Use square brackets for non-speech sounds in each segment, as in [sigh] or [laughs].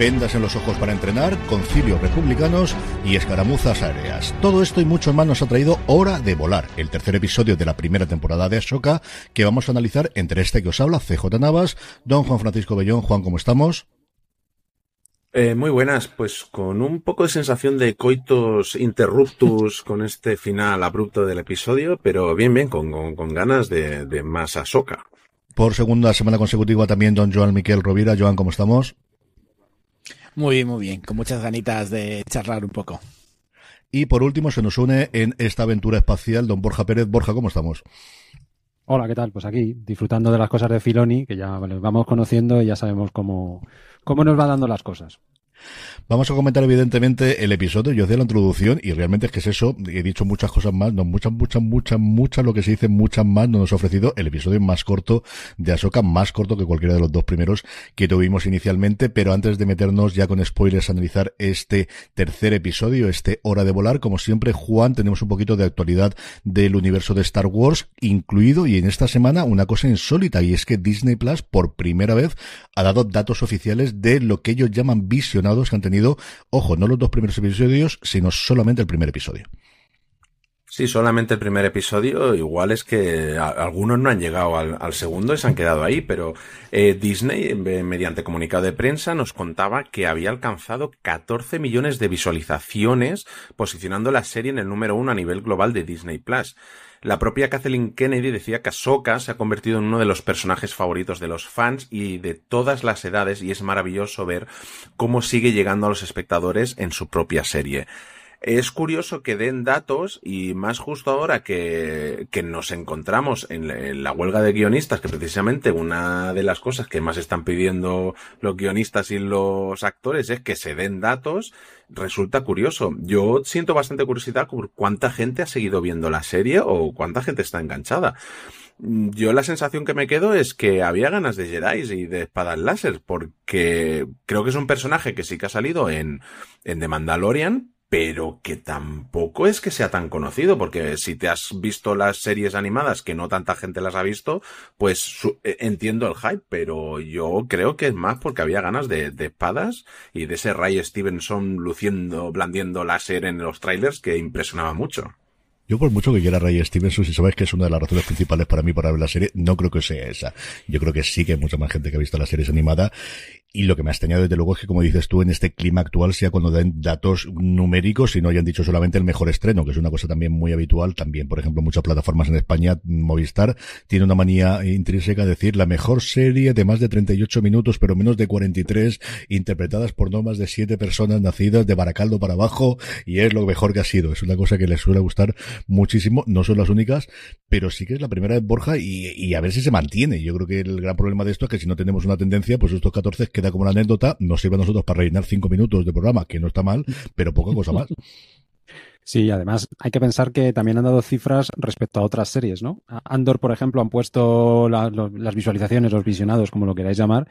vendas en los ojos para entrenar, concilios republicanos y escaramuzas aéreas. Todo esto y mucho más nos ha traído Hora de Volar, el tercer episodio de la primera temporada de Ashoka, que vamos a analizar entre este que os habla, CJ Navas, don Juan Francisco Bellón. Juan, ¿cómo estamos? Eh, muy buenas, pues con un poco de sensación de coitos interruptus [laughs] con este final abrupto del episodio, pero bien, bien, con, con, ganas de, de más Ashoka. Por segunda semana consecutiva también don Joan Miquel Rovira. Joan, ¿cómo estamos? Muy bien, muy bien, con muchas ganitas de charlar un poco. Y por último se nos une en esta aventura espacial don Borja Pérez. Borja, ¿cómo estamos? Hola, ¿qué tal? Pues aquí, disfrutando de las cosas de Filoni, que ya vamos conociendo y ya sabemos cómo, cómo nos va dando las cosas. Vamos a comentar evidentemente el episodio, yo hacía la introducción y realmente es que es eso, he dicho muchas cosas más, no, muchas, muchas, muchas, muchas, lo que se dice, muchas más, nos ha ofrecido el episodio más corto de Ahsoka, más corto que cualquiera de los dos primeros que tuvimos inicialmente, pero antes de meternos ya con spoilers a analizar este tercer episodio, este Hora de Volar, como siempre, Juan, tenemos un poquito de actualidad del universo de Star Wars, incluido, y en esta semana, una cosa insólita, y es que Disney Plus, por primera vez, ha dado datos oficiales de lo que ellos llaman que han tenido ojo, no los dos primeros episodios, sino solamente el primer episodio. Sí, solamente el primer episodio. Igual es que algunos no han llegado al, segundo y se han quedado ahí, pero eh, Disney, mediante comunicado de prensa, nos contaba que había alcanzado 14 millones de visualizaciones, posicionando la serie en el número uno a nivel global de Disney Plus. La propia Kathleen Kennedy decía que Ahsoka se ha convertido en uno de los personajes favoritos de los fans y de todas las edades y es maravilloso ver cómo sigue llegando a los espectadores en su propia serie. Es curioso que den datos y más justo ahora que, que nos encontramos en, la huelga de guionistas, que precisamente una de las cosas que más están pidiendo los guionistas y los actores es que se den datos, resulta curioso. Yo siento bastante curiosidad por cuánta gente ha seguido viendo la serie o cuánta gente está enganchada. Yo la sensación que me quedo es que había ganas de Jedi y de espadas láser, porque creo que es un personaje que sí que ha salido en, en The Mandalorian, pero que tampoco es que sea tan conocido, porque si te has visto las series animadas que no tanta gente las ha visto, pues eh, entiendo el hype, pero yo creo que es más porque había ganas de, espadas y de ese Ray Stevenson luciendo, blandiendo láser en los trailers que impresionaba mucho. Yo por mucho que quiera Ray Stevenson, si sabes que es una de las razones principales para mí para ver la serie, no creo que sea esa. Yo creo que sí que hay mucha más gente que ha visto las series animadas y lo que me ha extrañado desde luego es que, como dices tú, en este clima actual sea cuando den datos numéricos y no hayan dicho solamente el mejor estreno, que es una cosa también muy habitual. También, por ejemplo, muchas plataformas en España, Movistar, tiene una manía intrínseca de decir la mejor serie de más de 38 minutos, pero menos de 43, interpretadas por no más de siete personas nacidas de Baracaldo para abajo, y es lo mejor que ha sido. Es una cosa que les suele gustar muchísimo. No son las únicas, pero sí que es la primera de Borja y, y a ver si se mantiene. Yo creo que el gran problema de esto es que si no tenemos una tendencia, pues estos 14 que queda como una anécdota, nos sirve a nosotros para rellenar cinco minutos de programa, que no está mal, pero poca cosa más. [laughs] Sí, además hay que pensar que también han dado cifras respecto a otras series, ¿no? Andor, por ejemplo, han puesto las visualizaciones, los visionados, como lo queráis llamar,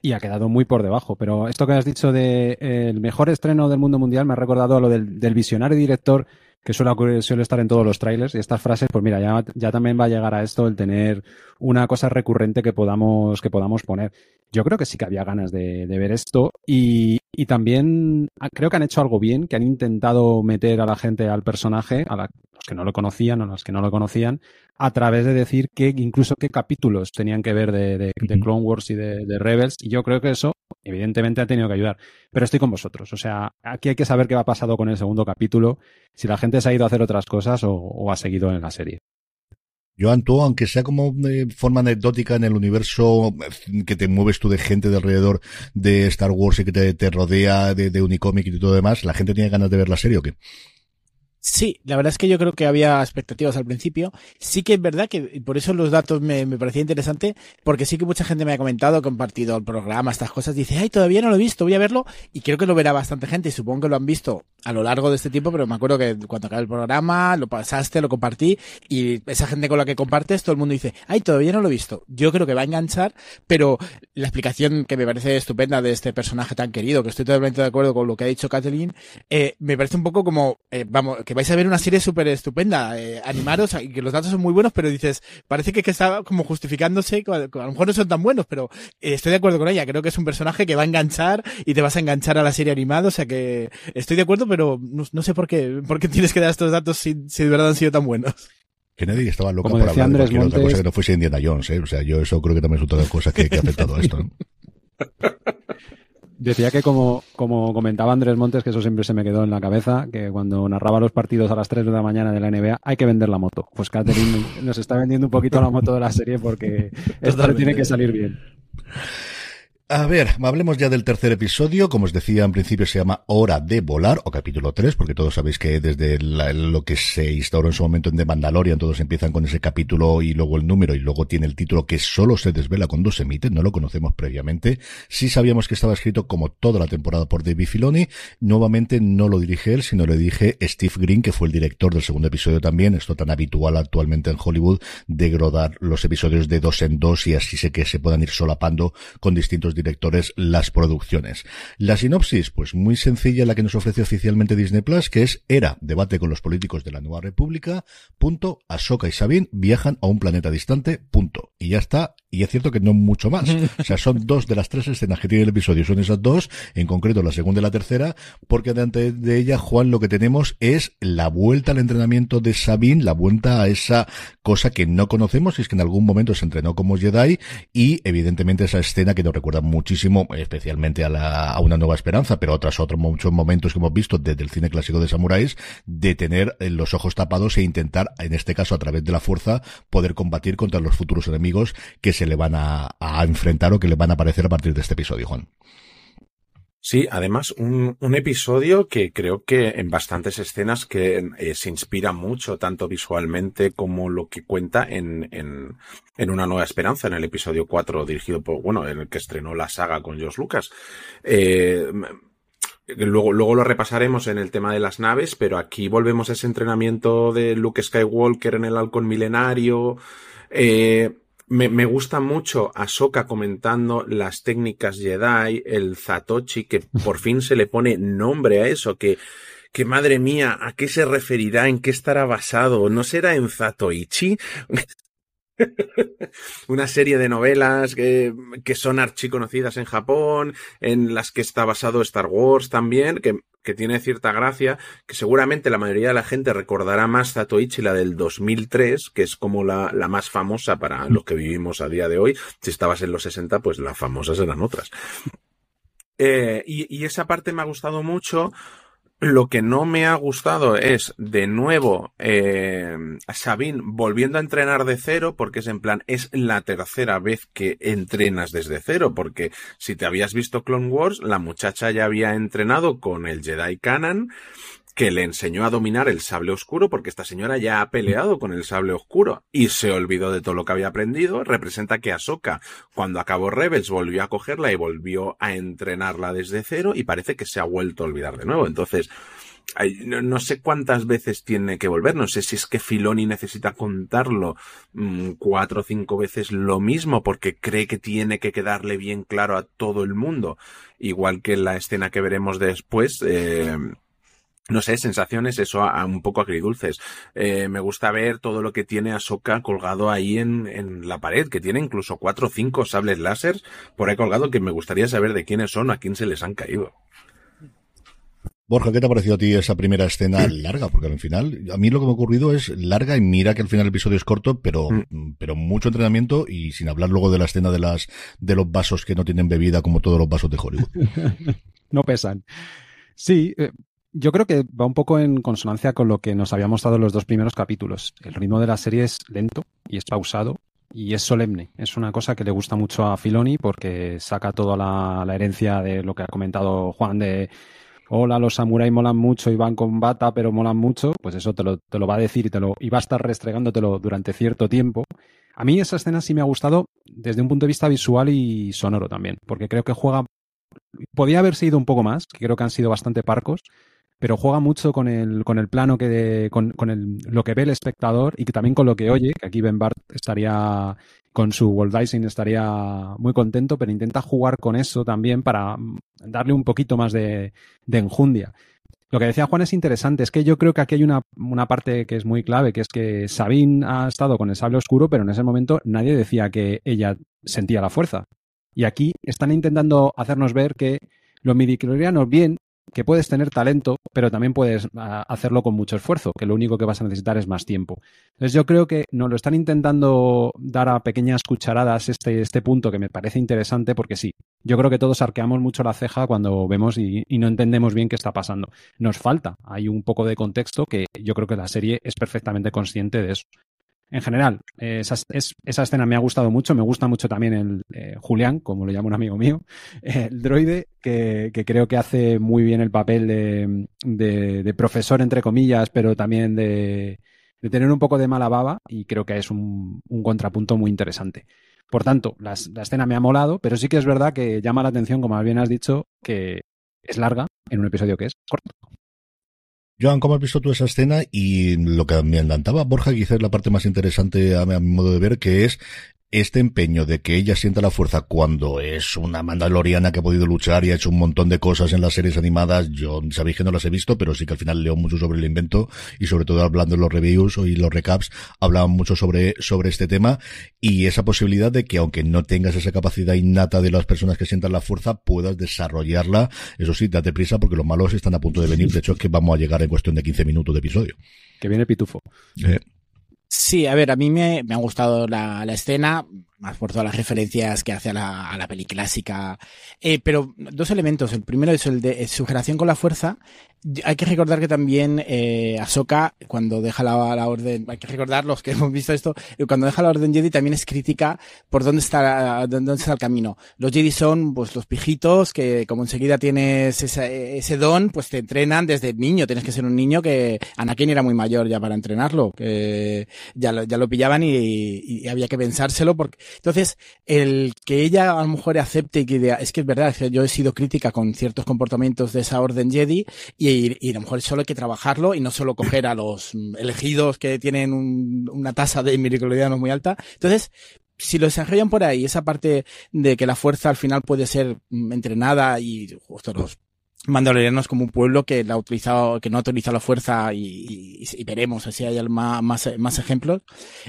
y ha quedado muy por debajo. Pero esto que has dicho de eh, el mejor estreno del mundo mundial me ha recordado a lo del, del visionario director que suele, estar en todos los trailers. Y estas frases, pues mira, ya, ya también va a llegar a esto el tener una cosa recurrente que podamos, que podamos poner. Yo creo que sí que había ganas de, ver esto y, y, también creo que han hecho algo bien, que han intentado meter a la gente al personaje, a los que no lo conocían o a los que no lo conocían, a través de decir que incluso qué capítulos tenían que ver de, de, de Clone Wars y de, de, Rebels. Y yo creo que eso, evidentemente, ha tenido que ayudar. Pero estoy con vosotros. O sea, aquí hay que saber qué ha pasado con el segundo capítulo, si la gente se ha ido a hacer otras cosas o, o ha seguido en la serie. Joan, tú, aunque sea como de forma anecdótica en el universo que te mueves tú de gente de alrededor de Star Wars y que te, te rodea de, de Unicomic y todo demás, ¿la gente tiene ganas de ver la serie o qué? Sí, la verdad es que yo creo que había expectativas al principio. Sí que es verdad que por eso los datos me, me parecía interesante, porque sí que mucha gente me ha comentado, compartido el programa, estas cosas, dice, ay, todavía no lo he visto, voy a verlo, y creo que lo verá bastante gente, supongo que lo han visto a lo largo de este tiempo, pero me acuerdo que cuando acabé el programa, lo pasaste, lo compartí, y esa gente con la que compartes, todo el mundo dice, ay, todavía no lo he visto. Yo creo que va a enganchar, pero la explicación que me parece estupenda de este personaje tan querido, que estoy totalmente de acuerdo con lo que ha dicho Kathleen, eh, me parece un poco como, eh, vamos, que vais vais a ver una serie súper estupenda, eh, animaros, y que los datos son muy buenos, pero dices, parece que, que está como justificándose, a lo mejor no son tan buenos, pero eh, estoy de acuerdo con ella, creo que es un personaje que va a enganchar y te vas a enganchar a la serie animada, o sea que estoy de acuerdo, pero no, sé por qué, por qué tienes que dar estos datos si, si de verdad han sido tan buenos. Kennedy estaba loca por hablar de cualquier otra cosa que no fuese Indiana Jones, ¿eh? O sea, yo eso creo que también es otra de las cosas que, que ha afectado a esto. [laughs] Decía que como, como comentaba Andrés Montes, que eso siempre se me quedó en la cabeza, que cuando narraba los partidos a las 3 de la mañana de la NBA hay que vender la moto. Pues Catherine nos está vendiendo un poquito la moto de la serie porque esto tiene que salir bien. A ver, hablemos ya del tercer episodio. Como os decía, en principio se llama Hora de Volar, o capítulo 3, porque todos sabéis que desde lo que se instauró en su momento en The Mandalorian, todos empiezan con ese capítulo y luego el número, y luego tiene el título que solo se desvela cuando se emite, no lo conocemos previamente. Sí sabíamos que estaba escrito como toda la temporada por David Filoni. Nuevamente no lo dirige él, sino le dije Steve Green, que fue el director del segundo episodio también. Esto tan habitual actualmente en Hollywood, de grodar los episodios de dos en dos y así sé que se puedan ir solapando con distintos directores las producciones. La sinopsis, pues muy sencilla la que nos ofrece oficialmente Disney Plus, que es Era, debate con los políticos de la Nueva República, punto, Ahsoka y Sabine viajan a un planeta distante, punto. Y ya está, y es cierto que no mucho más. [laughs] O sea, son dos de las tres escenas que tiene el episodio, son esas dos, en concreto la segunda y la tercera, porque delante de ella, Juan, lo que tenemos es la vuelta al entrenamiento de Sabine, la vuelta a esa cosa que no conocemos, y es que en algún momento se entrenó como Jedi, y evidentemente esa escena que nos recuerda muchísimo, especialmente a, la, a una nueva esperanza, pero otras otros muchos momentos que hemos visto desde el cine clásico de samuráis, de tener los ojos tapados e intentar, en este caso a través de la fuerza, poder combatir contra los futuros enemigos que se le van a, enfrentar o que le van a aparecer a partir de este episodio, Juan. Sí, además un, episodio que creo que en bastantes escenas que eh, se inspira mucho, tanto visualmente como lo que cuenta en, en, en, Una Nueva Esperanza, en el episodio 4, dirigido por, bueno, en el que estrenó la saga con Josh Lucas. Eh, luego, luego lo repasaremos en el tema de las naves, pero aquí volvemos a ese entrenamiento de Luke Skywalker en el halcón milenario. Eh, me, me, gusta mucho Ahsoka comentando las técnicas Jedi, el Zatochi, que por fin se le pone nombre a eso, que, que madre mía, ¿a qué se referirá? ¿En qué estará basado? ¿No será en Zatoichi? [laughs] Una serie de novelas que, que son archiconocidas en Japón, en las que está basado Star Wars también, que que tiene cierta gracia, que seguramente la mayoría de la gente recordará más Zatoichi, la del 2003, que es como la, la más famosa para los que vivimos a día de hoy. Si estabas en los 60, pues las famosas eran otras. Eh, y, y, esa parte me ha gustado mucho lo que no me ha gustado es, de nuevo, eh, Sabine volviendo a entrenar de cero, porque es en plan, es la tercera vez que entrenas desde cero, porque si te habías visto Clone Wars, la muchacha ya había entrenado con el Jedi Canon, que le enseñó a dominar el sable oscuro porque esta señora ya ha peleado con el sable oscuro y se olvidó de todo lo que había aprendido. Representa que Ahsoka, cuando acabó Rebels, volvió a cogerla y volvió a entrenarla desde cero y parece que se ha vuelto a olvidar de nuevo. Entonces, no, sé cuántas veces tiene que volver, no sé si es que Filoni necesita contarlo mm, cuatro o cinco veces lo mismo porque cree que tiene que quedarle bien claro a todo el mundo, igual que la escena que veremos después, eh, no sé, sensaciones, eso a, un poco agridulces. Eh, me gusta ver todo lo que tiene Ahsoka colgado ahí en, en, la pared, que tiene incluso cuatro o cinco sables láser por ahí colgado que me gustaría saber de quiénes son, a quién se les han caído. Borja, ¿qué te ha parecido a ti esa primera escena larga? Porque al final, a mí lo que me ha ocurrido es larga y mira que al final el episodio es corto, pero, mm. pero mucho entrenamiento y sin hablar luego de la escena de las, de los vasos que no tienen bebida como todos los vasos de Hollywood. [laughs] no pesan. Sí, eh, yo creo que va un poco en consonancia con lo que nos había mostrado en los dos primeros capítulos. El ritmo de la serie es lento y es pausado y es solemne. Es una cosa que le gusta mucho a Filoni porque saca toda la, herencia de lo que ha comentado Juan de hola, los samuráis molan mucho y van con bata, pero molan mucho, pues eso te lo, te lo va a decir y, te lo, y va a estar restregándotelo durante cierto tiempo. A mí esa escena sí me ha gustado desde un punto de vista visual y sonoro también, porque creo que juega... Podía haber sido un poco más, que creo que han sido bastante parcos, pero juega mucho con el, con el plano que con, con el, lo que ve el espectador y que también con lo que oye, que aquí Ben Bart estaría con su World estaría muy contento, pero intenta jugar con eso también para darle un poquito más de, de enjundia. Lo que decía Juan es interesante, es que yo creo que aquí hay una, una parte que es muy clave, que es que Sabine ha estado con el sable oscuro, pero en ese momento nadie decía que ella sentía la fuerza. Y aquí están intentando hacernos ver que los midiclorianos bien que puedes tener talento, pero también puedes ah, hacerlo con mucho esfuerzo, que lo único que vas a necesitar es más tiempo. Entonces yo creo que nos lo están intentando dar a pequeñas cucharadas este, este punto que me parece interesante porque sí, yo creo que todos arqueamos mucho la ceja cuando vemos y, y no entendemos bien qué está pasando. Nos falta, hay un poco de contexto que yo creo que la serie es perfectamente consciente de eso en general, esa, esa, escena me ha gustado mucho. Me gusta mucho también el eh, Julián, como lo llama un amigo mío, [laughs] el droide, que, creo que hace muy bien el papel de, profesor, entre comillas, pero también de, tener un poco de mala baba y creo que es un, contrapunto muy interesante. Por tanto, la, la, escena me ha molado, pero sí que es verdad que llama la atención, como bien has dicho, que es larga en un episodio que es corto. Joan, ¿cómo has visto tú esa escena? Y lo que me encantaba, Borja, quizás la parte más interesante a mi modo de ver, que es este empeño de que ella sienta la fuerza cuando es una mandaloriana que ha podido luchar y ha hecho un montón de cosas en las series animadas, yo sabéis que no las he visto, pero sí que al final leo mucho sobre el invento y sobre todo hablando en los reviews y los recaps, hablaban mucho sobre, sobre este tema y esa posibilidad de que aunque no tengas esa capacidad innata de las personas que sientan la fuerza, puedas desarrollarla. Eso sí, date prisa porque los malos están a punto de venir. De hecho, es que vamos a llegar en cuestión de 15 minutos de episodio. Que viene Pitufo. Eh, Sí, a ver, a mí me, me ha gustado la, escena más por todas las referencias que hace a la, a peli clásica. Eh, pero dos elementos. El primero es el de su generación con la fuerza. Hay que recordar que también eh, Ahsoka, cuando deja la, la, orden, hay que recordar los que [laughs] hemos visto esto, eh, cuando deja la orden Jedi también es crítica por dónde está, dónde está el camino. Los Jedi son pues los pijitos que como enseguida tienes ese, ese don, pues te entrenan desde niño. Tienes que ser un niño que Anakin era muy mayor ya para entrenarlo, que ya lo, ya lo pillaban y, y había que pensárselo porque entonces, el que ella a lo mejor acepte y que es que es verdad, yo he sido crítica con ciertos comportamientos de esa orden Jedi y, y, a lo mejor solo hay que trabajarlo y no solo coger a los elegidos que tienen una tasa de no muy alta. Entonces, si lo desarrollan por ahí, esa parte de que la fuerza al final puede ser entrenada y justo los mandalorianos como un pueblo que la ha utilizado, que no ha utilizado la fuerza y, y, veremos si hay más, más, más, ejemplos.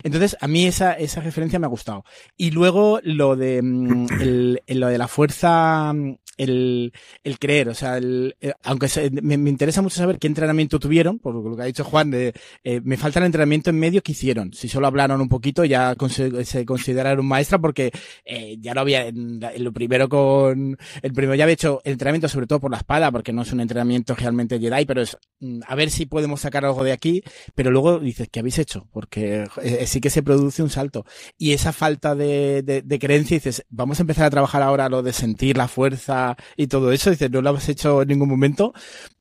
Entonces, a mí esa, esa referencia me ha gustado. Y luego lo de, mm, el, lo de la fuerza, el, el creer, o sea, el, eh, aunque me, me, interesa mucho saber qué entrenamiento tuvieron, por lo que ha dicho Juan, de, eh, me falta el entrenamiento en medio que hicieron. Si solo hablaron un poquito, ya se consideraron maestra porque eh, ya lo había, en, lo primero con, el primero ya había hecho entrenamiento sobre todo por la espada, porque no es un entrenamiento realmente Jedi, pero es mm, a ver si podemos sacar algo de aquí, pero luego dices, ¿qué habéis hecho? Porque eh, sí que se produce un salto. Y esa falta de, creencia, dices, vamos a empezar a trabajar ahora lo de sentir la fuerza, y todo eso, dice no lo has hecho en ningún momento.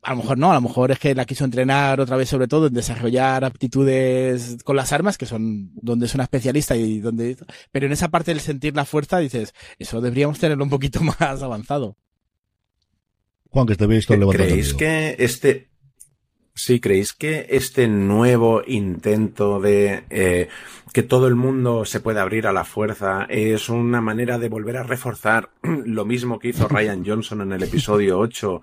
A lo mejor no, a lo mejor es que la quiso entrenar otra vez sobre todo en desarrollar aptitudes con las armas, que son donde es una especialista y donde, pero en esa parte del sentir la fuerza dices, eso deberíamos tenerlo un poquito [laughs] más avanzado. Juan, que te habéis visto ¿Creéis que este, Sí, ¿creéis que este nuevo intento de eh, que todo el mundo se puede abrir a la fuerza es una manera de volver a reforzar [clears throat] lo mismo que hizo Ryan Johnson en el episodio 8,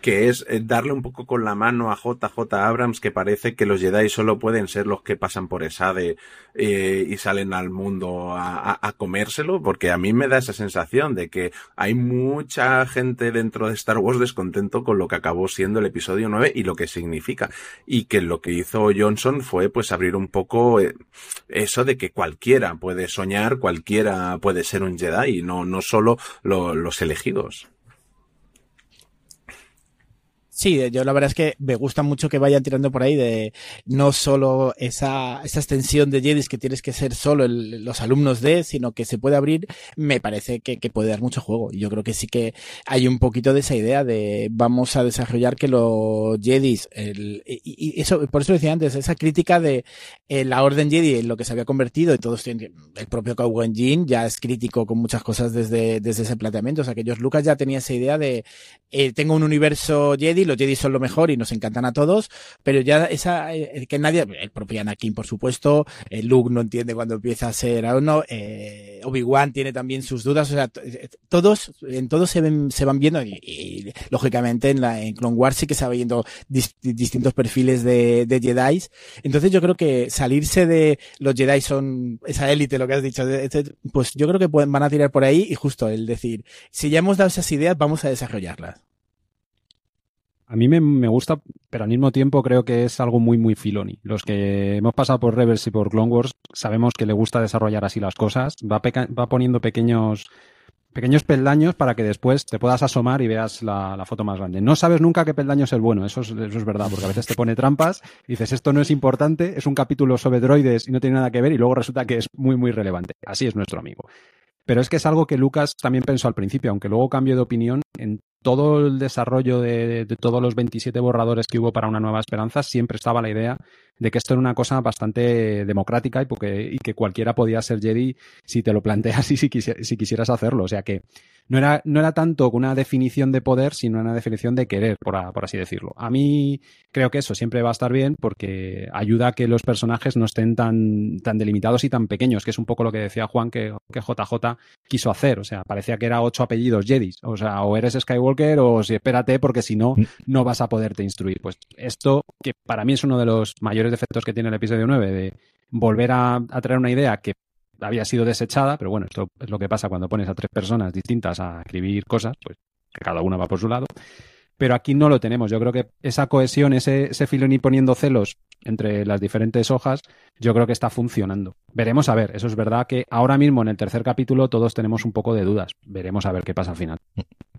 que es eh, darle un poco con la mano a JJ Abrams que parece que los Jedi solo pueden ser los que pasan por Esade eh, y salen al mundo a, comérselo? Porque a mí me da esa sensación de que hay mucha gente dentro de Star Wars descontento con lo que acabó siendo el episodio 9 y lo que significa. Y que lo que hizo Johnson fue pues abrir un poco eh, eso de que cualquiera puede soñar, cualquiera puede ser un Jedi, no, no solo lo, los elegidos. Sí, yo la verdad es que me gusta mucho que vayan tirando por ahí de no solo esa, esa extensión de Jedis que tienes que ser solo el, los alumnos de, sino que se puede abrir, me parece que, que, puede dar mucho juego. Yo creo que sí que hay un poquito de esa idea de vamos a desarrollar que los Jedis, el, y, eso, por eso decía antes, esa crítica de eh, la Orden Jedi en lo que se había convertido y todos tienen, el propio Kawan Jin ya es crítico con muchas cosas desde, desde ese planteamiento. O sea que George Lucas ya tenía esa idea de eh, tengo un universo Jedi, los Jedi son lo mejor y nos encantan a todos, pero ya esa, eh, que nadie, el propio Anakin, por supuesto, eh, Luke no entiende cuando empieza a ser a uno, eh, Obi-Wan tiene también sus dudas, o sea, todos, en todos se van viendo y, lógicamente en la, Clone Wars sí que se va viendo distintos perfiles de, de Jedi. Entonces yo creo que salirse de los Jedi son esa élite, lo que has dicho, pues yo creo que van a tirar por ahí y justo el decir, si ya hemos dado esas ideas, vamos a desarrollarlas. A mí me, gusta, pero al mismo tiempo creo que es algo muy, muy filoni. Los que hemos pasado por Rebels y por Clone Wars sabemos que le gusta desarrollar así las cosas. Va, va poniendo pequeños, pequeños peldaños para que después te puedas asomar y veas la, foto más grande. No sabes nunca qué peldaño es el bueno, eso es, eso es verdad, porque a veces te pone trampas y dices esto no es importante, es un capítulo sobre droides y no tiene nada que ver y luego resulta que es muy, muy relevante. Así es nuestro amigo. Pero es que es algo que Lucas también pensó al principio, aunque luego cambió de opinión, en todo el desarrollo de, todos los 27 borradores que hubo para una nueva esperanza, siempre estaba la idea de que esto era una cosa bastante democrática y, porque, y que cualquiera podía ser Jedi si te lo planteas [laughs] y si, si quisieras hacerlo. O sea que no era, no era tanto una definición de poder, sino una definición de querer, por, así decirlo. A mí creo que eso siempre va a estar bien porque ayuda a que los personajes no estén tan, tan delimitados y tan pequeños, que es un poco lo que decía Juan que, que JJ quiso hacer. O sea, parecía que era ocho apellidos Jedi. O sea, o eres Skywalker o si espérate porque si no, mm. no vas a poderte instruir. Pues esto, que para mí es uno de los mayores defectos que tiene el episodio 9, de volver a, traer una idea que había sido desechada, pero bueno, esto es lo que pasa cuando pones a tres personas distintas a escribir cosas, pues cada una va por su lado. Pero aquí no lo tenemos. Yo creo que esa cohesión, ese, ese filón y poniendo celos entre las diferentes hojas, yo creo que está funcionando. Veremos a ver, eso es verdad que ahora mismo en el tercer capítulo todos tenemos un poco de dudas. Veremos a ver qué pasa al final.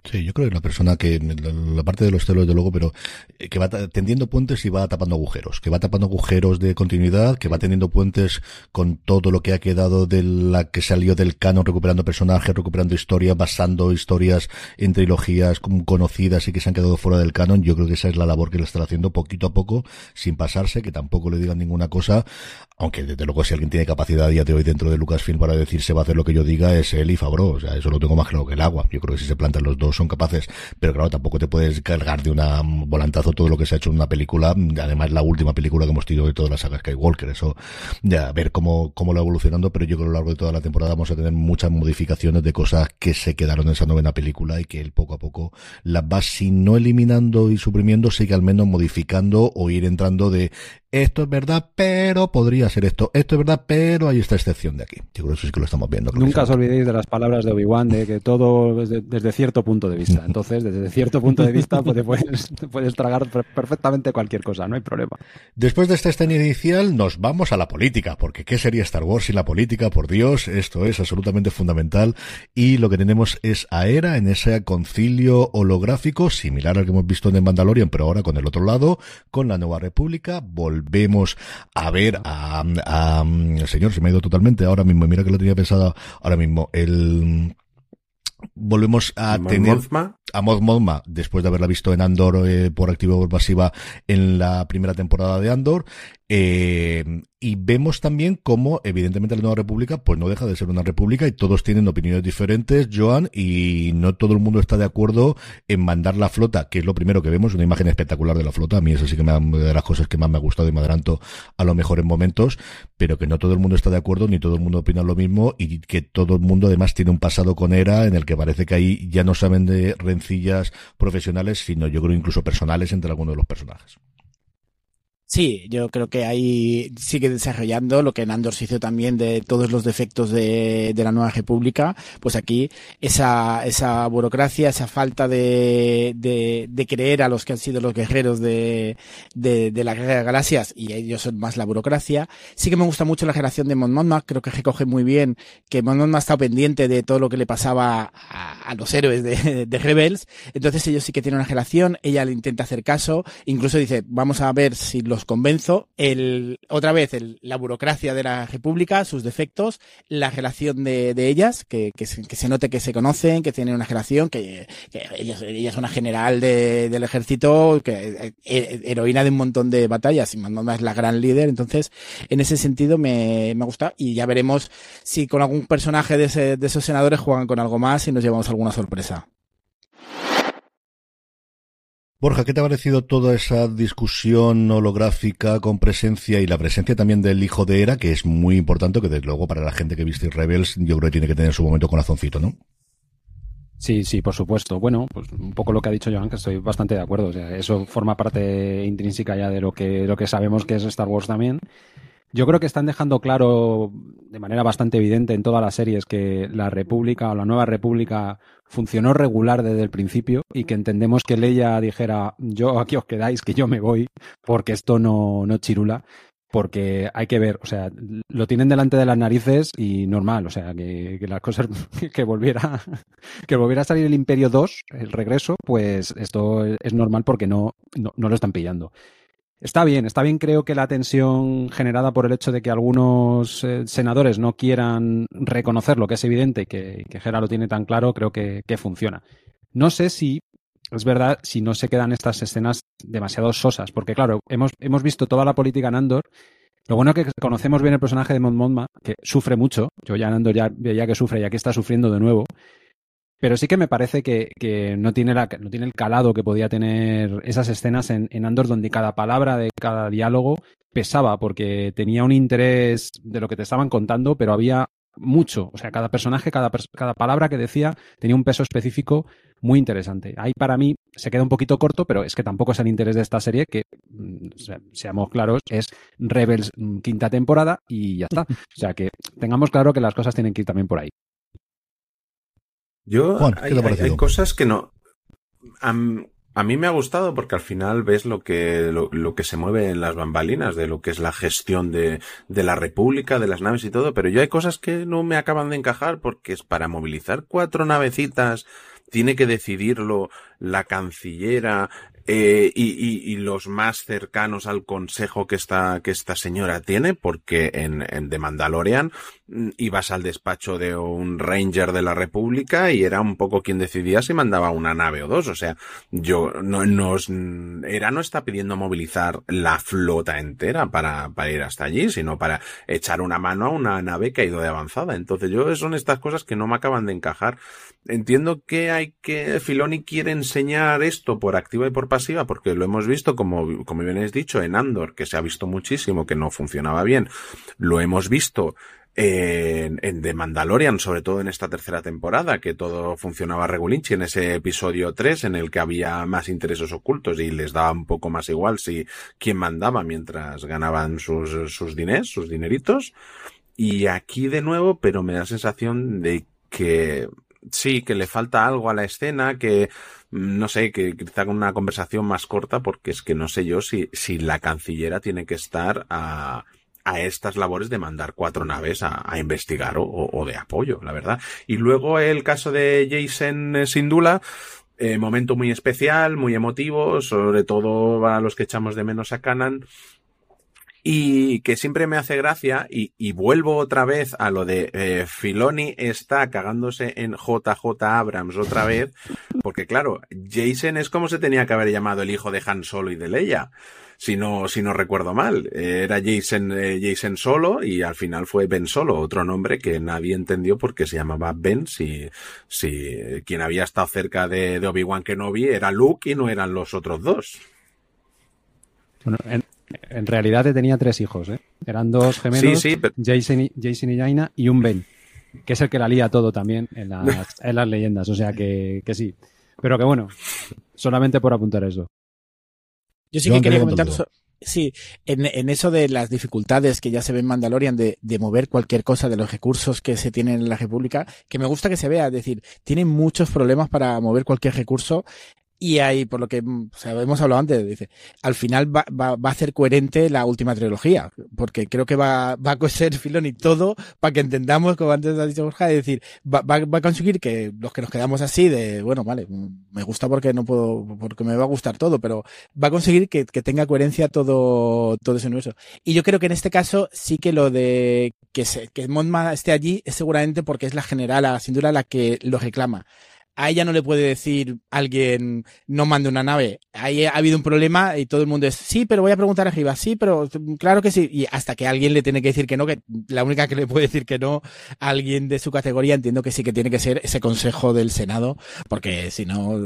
Sí, yo creo que la persona que, la, parte de los celos de luego, pero eh, que va tendiendo puentes y va tapando agujeros, que va tapando agujeros de continuidad, que va teniendo puentes con todo lo que ha quedado de la que salió del canon, recuperando personajes, recuperando historias, basando historias en trilogías conocidas y que se han quedado fuera del canon. Yo creo que esa es la labor que le está haciendo poquito a poco, sin pasarse, que tampoco le digan ninguna cosa, aunque desde luego si alguien tiene capacidad a día de hoy dentro de Lucasfilm para decir se va a hacer lo que yo diga es él y Fabro, o sea, eso lo tengo más claro que el agua. Yo creo que si se plantan los dos son capaces, pero claro, tampoco te puedes cargar de una volantazo todo lo que se ha hecho en una película, además la última película que hemos tenido de toda la saga Skywalker, eso, ya, ver cómo, cómo lo va evolucionando, pero yo creo que a lo largo de toda la temporada vamos a tener muchas modificaciones de cosas que se quedaron en esa novena película y que él poco a poco las va, si no eliminando y suprimiendo, sigue al menos modificando o ir entrando de esto es verdad, pero podría ser esto, esto es verdad, pero hay esta excepción de aquí. Yo creo que eso sí que lo estamos viendo. Nunca os olvidéis de las palabras de Obi-Wan, de que todo desde, desde, cierto punto de vista. Entonces, desde cierto punto de vista, pues puedes, puedes tragar perfectamente cualquier cosa, no hay problema. Después de esta escena inicial, nos vamos a la política, porque ¿qué sería Star Wars sin la política? Por Dios, esto es absolutamente fundamental. Y lo que tenemos es a Era en ese concilio holográfico, similar al que hemos visto en Mandalorian, pero ahora con el otro lado, con la Nueva República, volvemos a ver a, a, señor, se me ha ido totalmente ahora mismo, mira que lo tenía pensado ahora mismo, el volvemos a tener a Mod Mothma después de haberla visto en Andor eh, por activa o pasiva en la primera temporada de Andor eh, y vemos también cómo, evidentemente, la Nueva República, pues no deja de ser una república y todos tienen opiniones diferentes, Joan, y no todo el mundo está de acuerdo en mandar la flota, que es lo primero que vemos, una imagen espectacular de la flota. A mí eso sí que me de las cosas que más me ha gustado y me adelanto a lo mejor en momentos, pero que no todo el mundo está de acuerdo, ni todo el mundo opina lo mismo, y que todo el mundo además tiene un pasado con ERA en el que parece que ahí ya no saben de rencillas profesionales, sino yo creo incluso personales entre algunos de los personajes. Sí, yo creo que ahí sigue desarrollando lo que Nandor se hizo también de todos los defectos de, la Nueva República. Pues aquí esa, esa burocracia, esa falta de, de, de creer a los que han sido los guerreros de, de, de la Guerra de Galaxias y ellos son más la burocracia. Sí que me gusta mucho la generación de Mon Mothma, creo que recoge muy bien que Mon Mothma ha estado pendiente de todo lo que le pasaba a, los héroes de, de Rebels. Entonces ellos sí que tienen una generación, ella le intenta hacer caso, incluso dice, vamos a ver si los convenzo. El, otra vez, el, la burocracia de la República, sus defectos, la relación de, de ellas, que, se, que, se, note que se conocen, que tienen una relación, que, ella, es una general de, del ejército, que eh, heroína de un montón de batallas, y Mandoma es la gran líder. Entonces, en ese sentido me, me gusta y ya veremos si con algún personaje de, ese, de esos senadores juegan con algo más y nos llevamos alguna sorpresa. Borja, ¿qué te ha parecido toda esa discusión holográfica con presencia y la presencia también del hijo de Era, que es muy importante, que desde luego para la gente que viste Rebels, yo creo que tiene que tener su momento corazoncito, ¿no? Sí, sí, por supuesto. Bueno, pues un poco lo que ha dicho Joan, que estoy bastante de acuerdo. O sea, eso forma parte intrínseca ya de lo que, lo que sabemos que es Star Wars también. Yo creo que están dejando claro de manera bastante evidente en todas las series que la República o la Nueva República funcionó regular desde el principio y que entendemos que Leia dijera yo aquí os quedáis, que yo me voy, porque esto no, no chirula porque hay que ver, o sea, lo tienen delante de las narices y normal, o sea, que, las cosas, [laughs] que volviera, que volviera a salir el Imperio 2, el regreso, pues esto es normal porque no, no, no lo están pillando. Está bien, está bien creo que la tensión generada por el hecho de que algunos eh, senadores no quieran reconocer lo que es evidente que, que Gera lo tiene tan claro, creo que, que funciona. No sé si es verdad si no se quedan estas escenas demasiado sosas, porque claro, hemos, hemos visto toda la política en Andor. Lo bueno es que conocemos bien el personaje de Mon que sufre mucho. Yo ya en Andor ya veía que sufre y aquí está sufriendo de nuevo. Pero sí que me parece que, no, tiene la, no tiene el calado que podía tener esas escenas en, Andor, donde cada palabra de cada diálogo pesaba, porque tenía un interés de lo que te estaban contando, pero había mucho. O sea, cada personaje, cada, cada palabra que decía tenía un peso específico muy interesante. Ahí para mí se queda un poquito corto, pero es que tampoco es el interés de esta serie, que mm, seamos claros, es Rebels mm, quinta temporada y ya está. [laughs] O sea, que tengamos claro que las cosas tienen que ir también por ahí. Yo, hay, cosas que no. A, mí me ha gustado porque al final ves lo que, lo, que se mueve en las bambalinas de lo que es la gestión de, de la República, de las naves y todo, pero yo hay cosas que no me acaban de encajar porque es para movilizar cuatro navecitas tiene que decidirlo la cancillera, eh, y, y, los más cercanos al consejo que esta, que esta señora tiene, porque en, en The Mandalorian ibas al despacho de un ranger de la República y era un poco quien decidía si mandaba una nave o dos. O sea, yo no nos era no está pidiendo movilizar la flota entera para, para ir hasta allí, sino para echar una mano a una nave que ha ido de avanzada. Entonces yo son estas cosas que no me acaban de encajar. Entiendo que hay que Filoni quiere enseñar esto por activa y por pasiva, porque lo hemos visto, como, como bien has dicho, en Andor, que se ha visto muchísimo, que no funcionaba bien. Lo hemos visto en, en The Mandalorian, sobre todo en esta tercera temporada, que todo funcionaba regulinchi en ese episodio 3 en el que había más intereses ocultos y les daba un poco más igual si quién mandaba mientras ganaban sus, sus diners, sus dineritos. Y aquí de nuevo, pero me da sensación de que sí, que le falta algo a la escena, que mm, no sé, que quizá con una conversación más corta, porque es que no sé yo si, si la cancillera tiene que estar a, a estas labores de mandar cuatro naves a, a investigar o, de apoyo, la verdad. Y luego el caso de Jason eh, Sindula, eh, momento muy especial, muy emotivo, sobre todo para los que echamos de menos a Canan y que siempre me hace gracia y, y vuelvo otra vez a lo de eh, Filoni está cagándose en JJ Abrams otra vez, porque claro, Jason es como se tenía que haber llamado el hijo de Han Solo y de Leia. Si no, si no recuerdo mal, era Jason, eh, Jason Solo y al final fue Ben Solo, otro nombre que nadie entendió porque se llamaba Ben si, si quien había estado cerca de, de Obi-Wan Kenobi era Luke y no eran los otros dos. Bueno, en, en realidad tenía tres hijos, ¿eh? Eran dos gemelos, Jason, y, Jason y Jaina, y un Ben, que es el que la lía todo también en las, en las leyendas, o sea que, que, sí. Pero que bueno, solamente por apuntar eso. Yo sí que quería comentar, sí, en, en, eso de las dificultades que ya se ve en Mandalorian de, de, mover cualquier cosa de los recursos que se tienen en la República, que me gusta que se vea, es decir, tienen muchos problemas para mover cualquier recurso y ahí, por lo que o sea, hemos hablado antes, dice, al final va, va, va, a ser coherente la última trilogía, porque creo que va, va a coser Filoni todo para que entendamos, como antes ha dicho Borja, es decir, va, va, va, a conseguir que los que nos quedamos así de, bueno, vale, me gusta porque no puedo, porque me va a gustar todo, pero va a conseguir que, que tenga coherencia todo, todo ese universo. Y yo creo que en este caso sí que lo de que, se, que Monma esté allí es seguramente porque es la general, sin duda la que lo reclama a ella no le puede decir alguien no mande una nave. Ahí ha habido un problema y todo el mundo es sí, pero voy a preguntar arriba, sí, pero claro que sí. Y hasta que alguien le tiene que decir que no, que la única que le puede decir que no a alguien de su categoría, entiendo que sí que tiene que ser ese consejo del Senado, porque si no,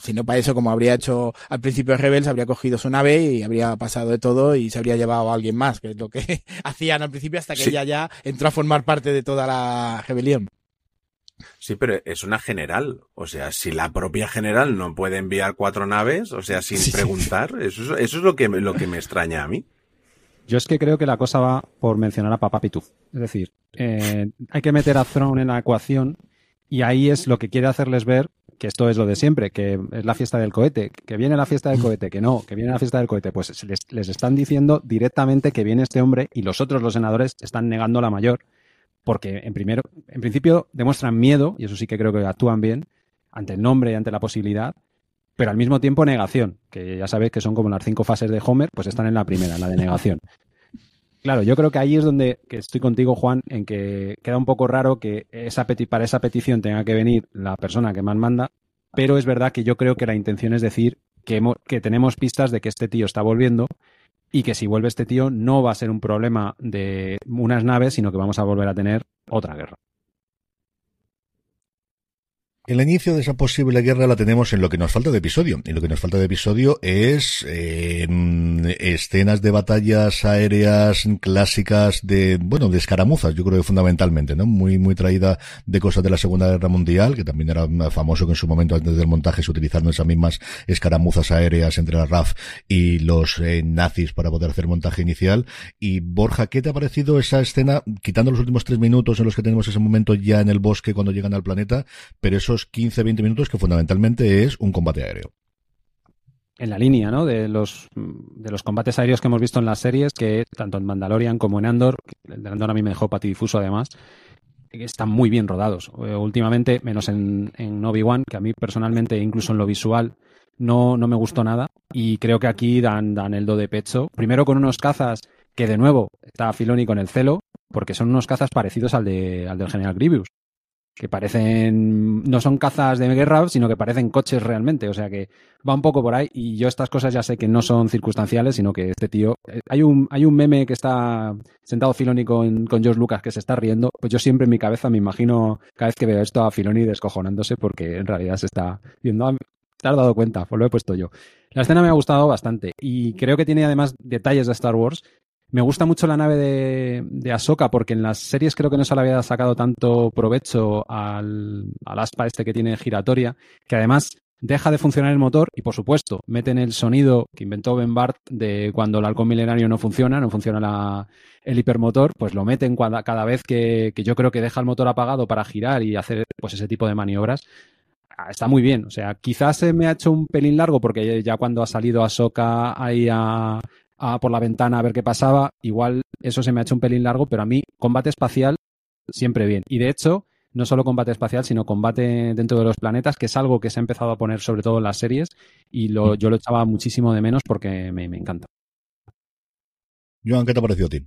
si no para eso, como habría hecho al principio de Rebels, habría cogido su nave y habría pasado de todo y se habría llevado a alguien más, que es lo que [laughs] hacían al principio hasta que ella ya entró a formar parte de toda la rebelión. Sí, pero es una general. O sea, si la propia general no puede enviar cuatro naves, o sea, sin preguntar, eso, es, eso es lo que, lo que me extraña a mí. Yo es que creo que la cosa va por mencionar a Papá Pitu. Es decir, eh, hay que meter a Throne en la ecuación y ahí es lo que quiere hacerles ver que esto es lo de siempre, que es la fiesta del cohete, que viene la fiesta del cohete, que no, que viene la fiesta del cohete. Pues les, les están diciendo directamente que viene este hombre y los otros, los senadores, están negando la mayor porque en primero, en principio demuestran miedo, y eso sí que creo que actúan bien, ante el nombre y ante la posibilidad, pero al mismo tiempo negación, que ya sabéis que son como las cinco fases de Homer, pues están en la primera, en la de negación. Claro, yo creo que ahí es donde que estoy contigo, Juan, en que queda un poco raro que esa para esa petición tenga que venir la persona que más manda, pero es verdad que yo creo que la intención es decir que, que tenemos pistas de que este tío está volviendo y que si vuelve este tío no va a ser un problema de unas naves, sino que vamos a volver a tener otra guerra. El inicio de esa posible guerra la tenemos en lo que nos falta de episodio. Y lo que nos falta de episodio es eh, escenas de batallas aéreas clásicas de, bueno, de escaramuzas, yo creo que fundamentalmente, ¿no? Muy, muy traída de cosas de la Segunda Guerra Mundial, que también era famoso que en su momento antes del montaje se utilizaron esas mismas escaramuzas aéreas entre la RAF y los eh, nazis para poder hacer montaje inicial. Y Borja, ¿qué te ha parecido esa escena, quitando los últimos tres minutos en los que tenemos ese momento ya en el bosque cuando llegan al planeta, pero eso 15-20 minutos que fundamentalmente es un combate aéreo. En la línea, ¿no? De los, de los combates aéreos que hemos visto en las series, que tanto en Mandalorian como en Andor, el de Andor a mí me dejó patidifuso además, están muy bien rodados. Eh, últimamente, menos en, Obi-Wan, que a mí personalmente, incluso en lo visual, no, me gustó nada. Y creo que aquí dan, dan el do de pecho. Primero con unos cazas que, de nuevo, está Filoni con el celo, porque son unos cazas parecidos al, de, al del General Grievous que parecen, no son cazas de guerra, sino que parecen coches realmente. O sea que va un poco por ahí. Y yo estas cosas ya sé que no son circunstanciales, sino que este tío. Eh, hay un, hay un meme que está sentado Filoni con, con George Lucas que se está riendo. Pues yo siempre en mi cabeza me imagino cada vez que veo esto a Filoni descojonándose porque en realidad se está viendo. Te has dado cuenta, pues lo he puesto yo. La escena me ha gustado bastante y creo que tiene además detalles de Star Wars me gusta mucho la nave de, de Ahsoka porque en las series creo que no se le había sacado tanto provecho al, al aspa este que tiene giratoria, que además deja de funcionar el motor y, por supuesto, meten el sonido que inventó Ben Bart de cuando el halcón milenario no funciona, no funciona el hipermotor, pues lo meten cada, vez que, que, yo creo que deja el motor apagado para girar y hacer pues ese tipo de maniobras. Ah, está muy bien, o sea, quizás se me ha hecho un pelín largo porque ya cuando ha salido Ahsoka ahí a, por la ventana a ver qué pasaba. Igual eso se me ha hecho un pelín largo, pero a mí combate espacial siempre bien. Y de hecho, no solo combate espacial, sino combate dentro de los planetas, que es algo que se ha empezado a poner sobre todo en las series y lo, mm. yo lo echaba muchísimo de menos porque me, encanta. Joan, ¿qué te ha parecido a ti?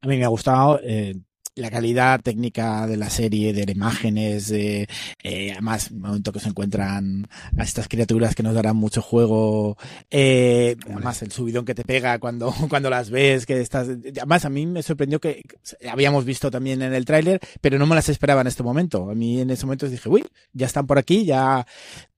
A mí me ha gustado. Eh, la calidad técnica de la serie, de las imágenes, de, eh, además, el momento que se encuentran a estas criaturas que nos darán mucho juego, eh, además el subidón que te pega cuando, [laughs] cuando las ves, que estás, además a mí me sorprendió que habíamos visto también en el tráiler, pero no me las esperaba en este momento. A mí en ese momento dije, uy, ya están por aquí, ya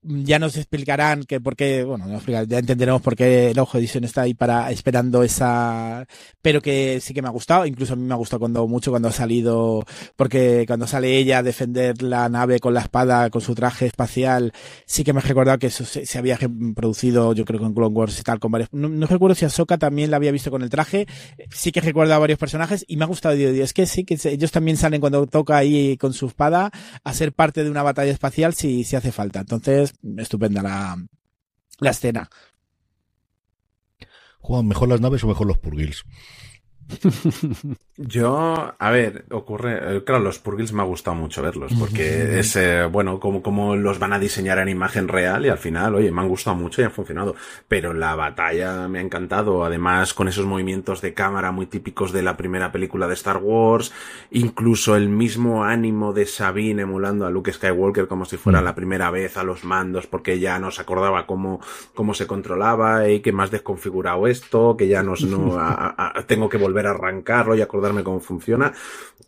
ya nos explicarán que por qué, bueno, ya entenderemos por qué el Ojo Edition está ahí para esperando esa, pero que sí que me ha gustado, incluso a mí me ha gustado cuando mucho cuando ha salido, porque cuando sale ella a defender la nave con la espada, con su traje espacial, sí que me ha recordado que eso se, había producido, yo creo que en Clone Wars y tal, con varios, no, recuerdo si Ahsoka también la había visto con el traje, sí que recuerdo a varios personajes y me ha gustado, es que sí que ellos también salen cuando toca ahí con su espada a ser parte de una batalla espacial si, si hace falta. Entonces, estupenda la, la escena. Juan, ¿mejor las naves o mejor los purgils? [laughs] Yo, a ver, ocurre, eh, claro, los Purgils me ha gustado mucho verlos, porque es, eh, bueno, como, como los van a diseñar en imagen real y al final, oye, me han gustado mucho y han funcionado, pero la batalla me ha encantado, además con esos movimientos de cámara muy típicos de la primera película de Star Wars, incluso el mismo ánimo de Sabine emulando a Luke Skywalker como si fuera la primera vez a los mandos, porque ya no se acordaba cómo, cómo se controlaba y que más desconfigurado esto, que ya no, tengo que volver a arrancarlo y acordarme cómo funciona.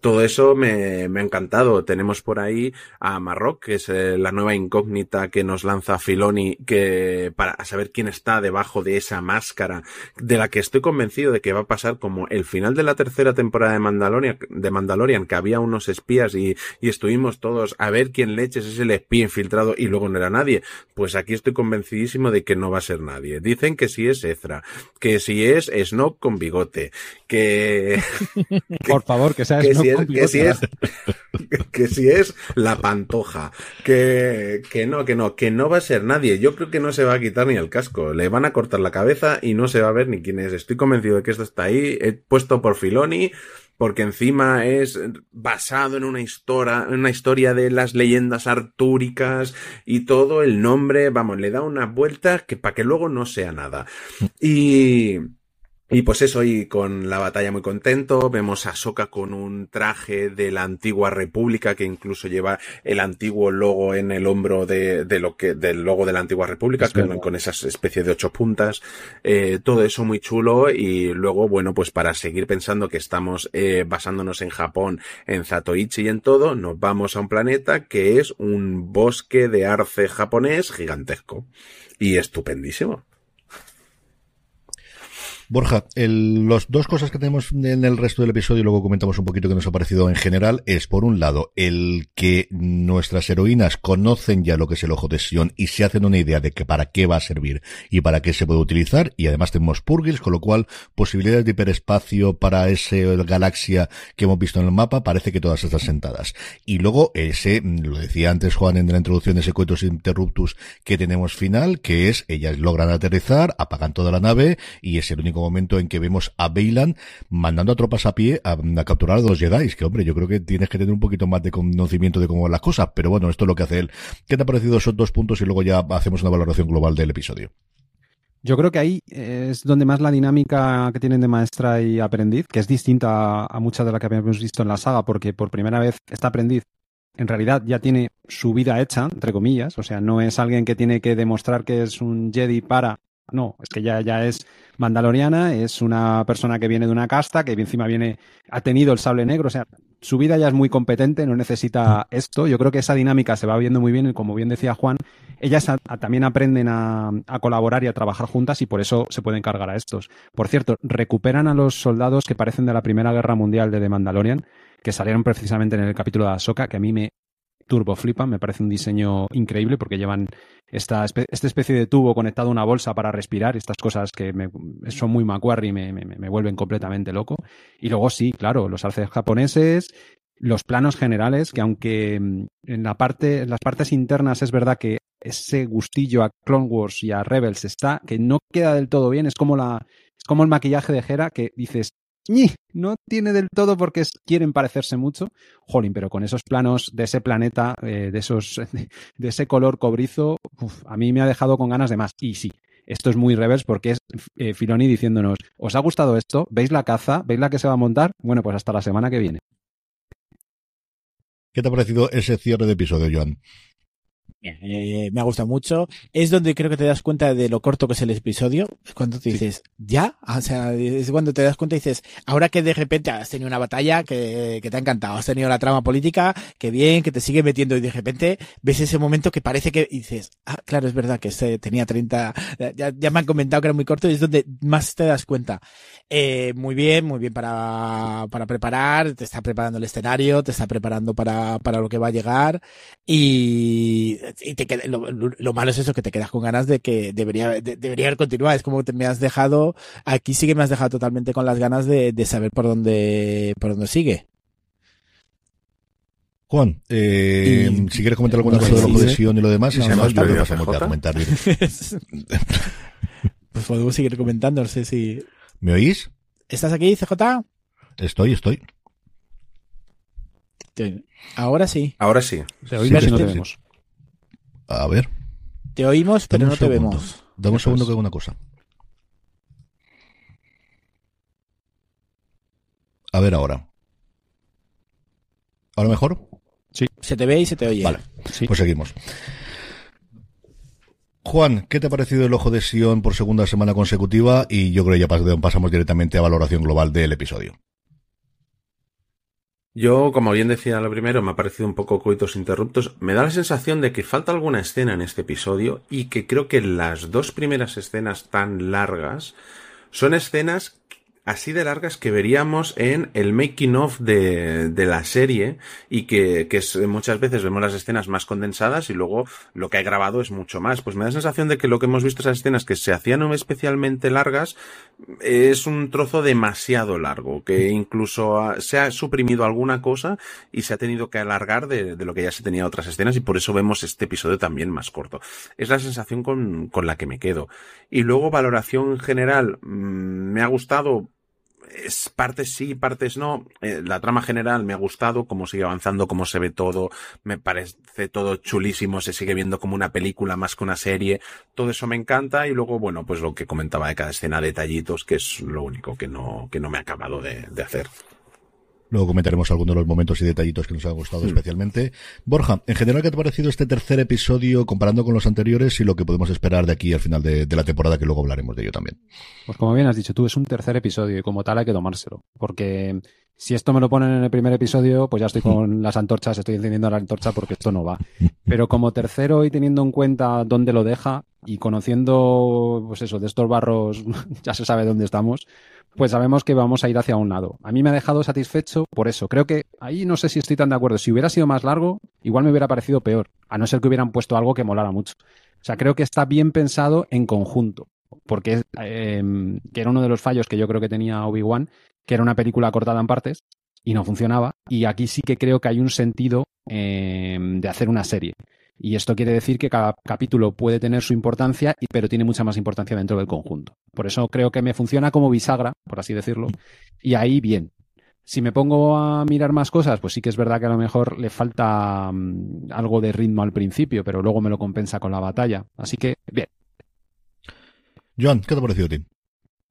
Todo eso me, me ha encantado. Tenemos por ahí a Marrock, que es eh, la nueva incógnita que nos lanza Filoni, que para saber quién está debajo de esa máscara, de la que estoy convencido de que va a pasar como el final de la tercera temporada de Mandalorian, de Mandalorian que había unos espías y, y estuvimos todos a ver quién leches es el espía infiltrado y luego no era nadie. Pues aquí estoy convencidísimo de que no va a ser nadie. Dicen que si es Ezra, que si es Snoke con bigote, que... [laughs] Por favor, que sea Snoke con bigote. Que si es, [laughs] que si es la pantoja, que, que no, que no, que no va a ser nadie. Yo creo que no se va a quitar ni el casco. Le van a cortar la cabeza y no se va a ver ni quién es. Estoy convencido de que esto está ahí, he puesto por Filoni, porque encima es basado en una historia, en una historia de las leyendas artúricas y todo el nombre, vamos, le da una vuelta que para que luego no sea nada. Y y pues eso, y con la batalla muy contento, vemos a Soka con un traje de la antigua república que incluso lleva el antiguo logo en el hombro de, de lo que, del logo de la antigua república, con, con, esas especies de ocho puntas, eh, todo eso muy chulo y luego, bueno, pues para seguir pensando que estamos eh, basándonos en Japón, en Zatoichi y en todo, nos vamos a un planeta que es un bosque de arce japonés gigantesco. Y estupendísimo. Borja, el, los dos cosas que tenemos en el resto del episodio, y luego comentamos un poquito que nos ha parecido en general, es por un lado el que nuestras heroínas conocen ya lo que es el ojo de Sion y se hacen una idea de que para qué va a servir y para qué se puede utilizar, y además tenemos Purgils, con lo cual posibilidades de hiperespacio para esa galaxia que hemos visto en el mapa, parece que todas están sentadas. Y luego ese, lo decía antes Juan en la introducción, ese coitus interruptus que tenemos final, que es ellas logran aterrizar, apagan toda la nave y es el único momento en que vemos a Bailan mandando a tropas a pie a, capturar a los Jedi, que hombre, yo creo que tienes que tener un poquito más de conocimiento de cómo van las cosas, pero bueno, esto es lo que hace él. ¿Qué te ha parecido esos dos puntos y luego ya hacemos una valoración global del episodio? Yo creo que ahí es donde más la dinámica que tienen de maestra y aprendiz, que es distinta a, muchas de las que habíamos visto en la saga, porque por primera vez esta aprendiz en realidad ya tiene su vida hecha, entre comillas, o sea, no es alguien que tiene que demostrar que es un Jedi para no, es que ya, ya es mandaloriana, es una persona que viene de una casta, que encima viene, ha tenido el sable negro, o sea, su vida ya es muy competente, no necesita esto. Yo creo que esa dinámica se va viendo muy bien y como bien decía Juan, ellas también aprenden a, colaborar y a trabajar juntas y por eso se pueden cargar a estos. Por cierto, recuperan a los soldados que parecen de la Primera Guerra Mundial de The Mandalorian, que salieron precisamente en el capítulo de Ahsoka, que a mí me turbo flipan, me parece un diseño increíble porque llevan esta, esta especie de tubo conectado a una bolsa para respirar, estas cosas que me, son muy Macquarie y me, me, me, vuelven completamente loco. Y luego sí, claro, los arces japoneses, los planos generales, que aunque mm, en la parte, en las partes internas es verdad que ese gustillo a Clone Wars y a Rebels está, que no queda del todo bien, es como la, es como el maquillaje de Hera que dices, no tiene del todo porque quieren parecerse mucho. Jolín, pero con esos planos de ese planeta, eh, de, esos, [laughs] de ese color cobrizo, a mí me ha dejado con ganas de más. Y sí, esto es muy revers porque es eh, Filoni diciéndonos, ¿os ha gustado esto? ¿Veis la caza? ¿Veis la que se va a montar? Bueno, pues hasta la semana que viene. ¿Qué te ha parecido ese cierre de episodio, Joan? Eh, me ha gustado mucho. Es donde creo que te das cuenta de lo corto que es el episodio. Es cuando te dices, ¿ya? O sea, es cuando te das cuenta y dices, ahora que de repente has tenido una batalla que, que te ha encantado, has tenido la trama política, que bien, que te sigue metiendo y de repente ves ese momento que parece que dices, ah, claro, es verdad que este tenía 30, ya, ya me han comentado que era muy corto y es donde más te das cuenta. Eh, muy bien, muy bien para, para preparar, te está preparando el escenario, te está preparando para, para lo que va a llegar y, y te queda, lo, lo, malo es eso, que te quedas con ganas de que debería, de, debería haber continuado. Es como te me has dejado, aquí sí que me has dejado totalmente con las ganas de, de saber por dónde, por dónde sigue. Juan, eh, y, si quieres comentar alguna cosa de la cohesión y lo demás, y si no, yo pasamos a comentar. [laughs] pues podemos seguir comentando, no sé si... ¿Me oís? ¿Estás aquí, CJ? Estoy, estoy. Ahora sí. Ahora sí. Te oímos Sí, y no sí, te sí. A ver. Te oímos, pero no te vemos. Dame un segundo es. que hago una cosa. A ver ahora. ¿Ahora mejor? Se te ve y se te oye. Vale. Sí. Pues seguimos. Juan, ¿qué te ha parecido el ojo de Sion por segunda semana consecutiva? Y yo creo que ya pas- pasamos directamente a valoración global del episodio. Yo, como bien decía lo primero, me ha parecido un poco coitos interruptos. Me da la sensación de que falta alguna escena en este episodio y que creo que las dos primeras escenas tan largas son escenas así de largas que veríamos en el making of de, de la serie y que, que es- muchas veces vemos las escenas más condensadas y luego lo que hay grabado es mucho más. Pues me da la sensación de que lo que hemos visto esas escenas que se hacían especialmente largas es un trozo demasiado largo, que incluso se ha suprimido alguna cosa y se ha tenido que alargar de, de lo que ya se tenía otras escenas y por eso vemos este episodio también más corto. Es la sensación con, con la que me quedo. Y luego valoración general, mm, me ha gustado, es partes sí, partes no. Eh, la trama general me ha gustado, cómo sigue avanzando, cómo se ve todo, me parece todo chulísimo, se sigue viendo como una película más que una serie, todo eso me encanta y luego, bueno, pues lo que comentaba de cada escena, detallitos, que es lo único que no, que no me ha acabado de, de hacer. Luego comentaremos algunos de los momentos y detallitos que nos han gustado especialmente. Borja, en general, ¿qué te ha parecido este tercer episodio comparando con los anteriores y lo que podemos esperar de aquí al final de, de la temporada, que luego hablaremos de ello también? Pues como bien has dicho tú, es un tercer episodio y como tal hay que tomárselo. Porque si esto me lo ponen en el primer episodio, pues ya estoy [laughs] con las antorchas, estoy encendiendo la antorcha porque esto no va. [laughs] Pero como tercero y teniendo en cuenta dónde lo deja y conociendo, pues eso, de estos barros, [laughs] ya se sabe dónde estamos, pues sabemos que vamos a ir hacia un lado. A mí me ha dejado satisfecho por eso. Creo que ahí no sé si estoy tan de acuerdo. Si hubiera sido más largo, igual me hubiera parecido peor, a no ser que hubieran puesto algo que molara mucho. O sea, creo que está bien pensado en conjunto porque eh, que era uno de los fallos que yo creo que tenía Obi-Wan, que era una película cortada en partes y no funcionaba. Y aquí sí que creo que hay un sentido eh, de hacer una serie. Y esto quiere decir que cada capítulo puede tener su importancia, pero tiene mucha más importancia dentro del conjunto. Por eso creo que me funciona como bisagra, por así decirlo, y ahí bien. Si me pongo a mirar más cosas, pues sí que es verdad que a lo mejor le falta mm, algo de ritmo al principio, pero luego me lo compensa con la batalla. Así que, bien. Joan, ¿qué te ha parecido a ti?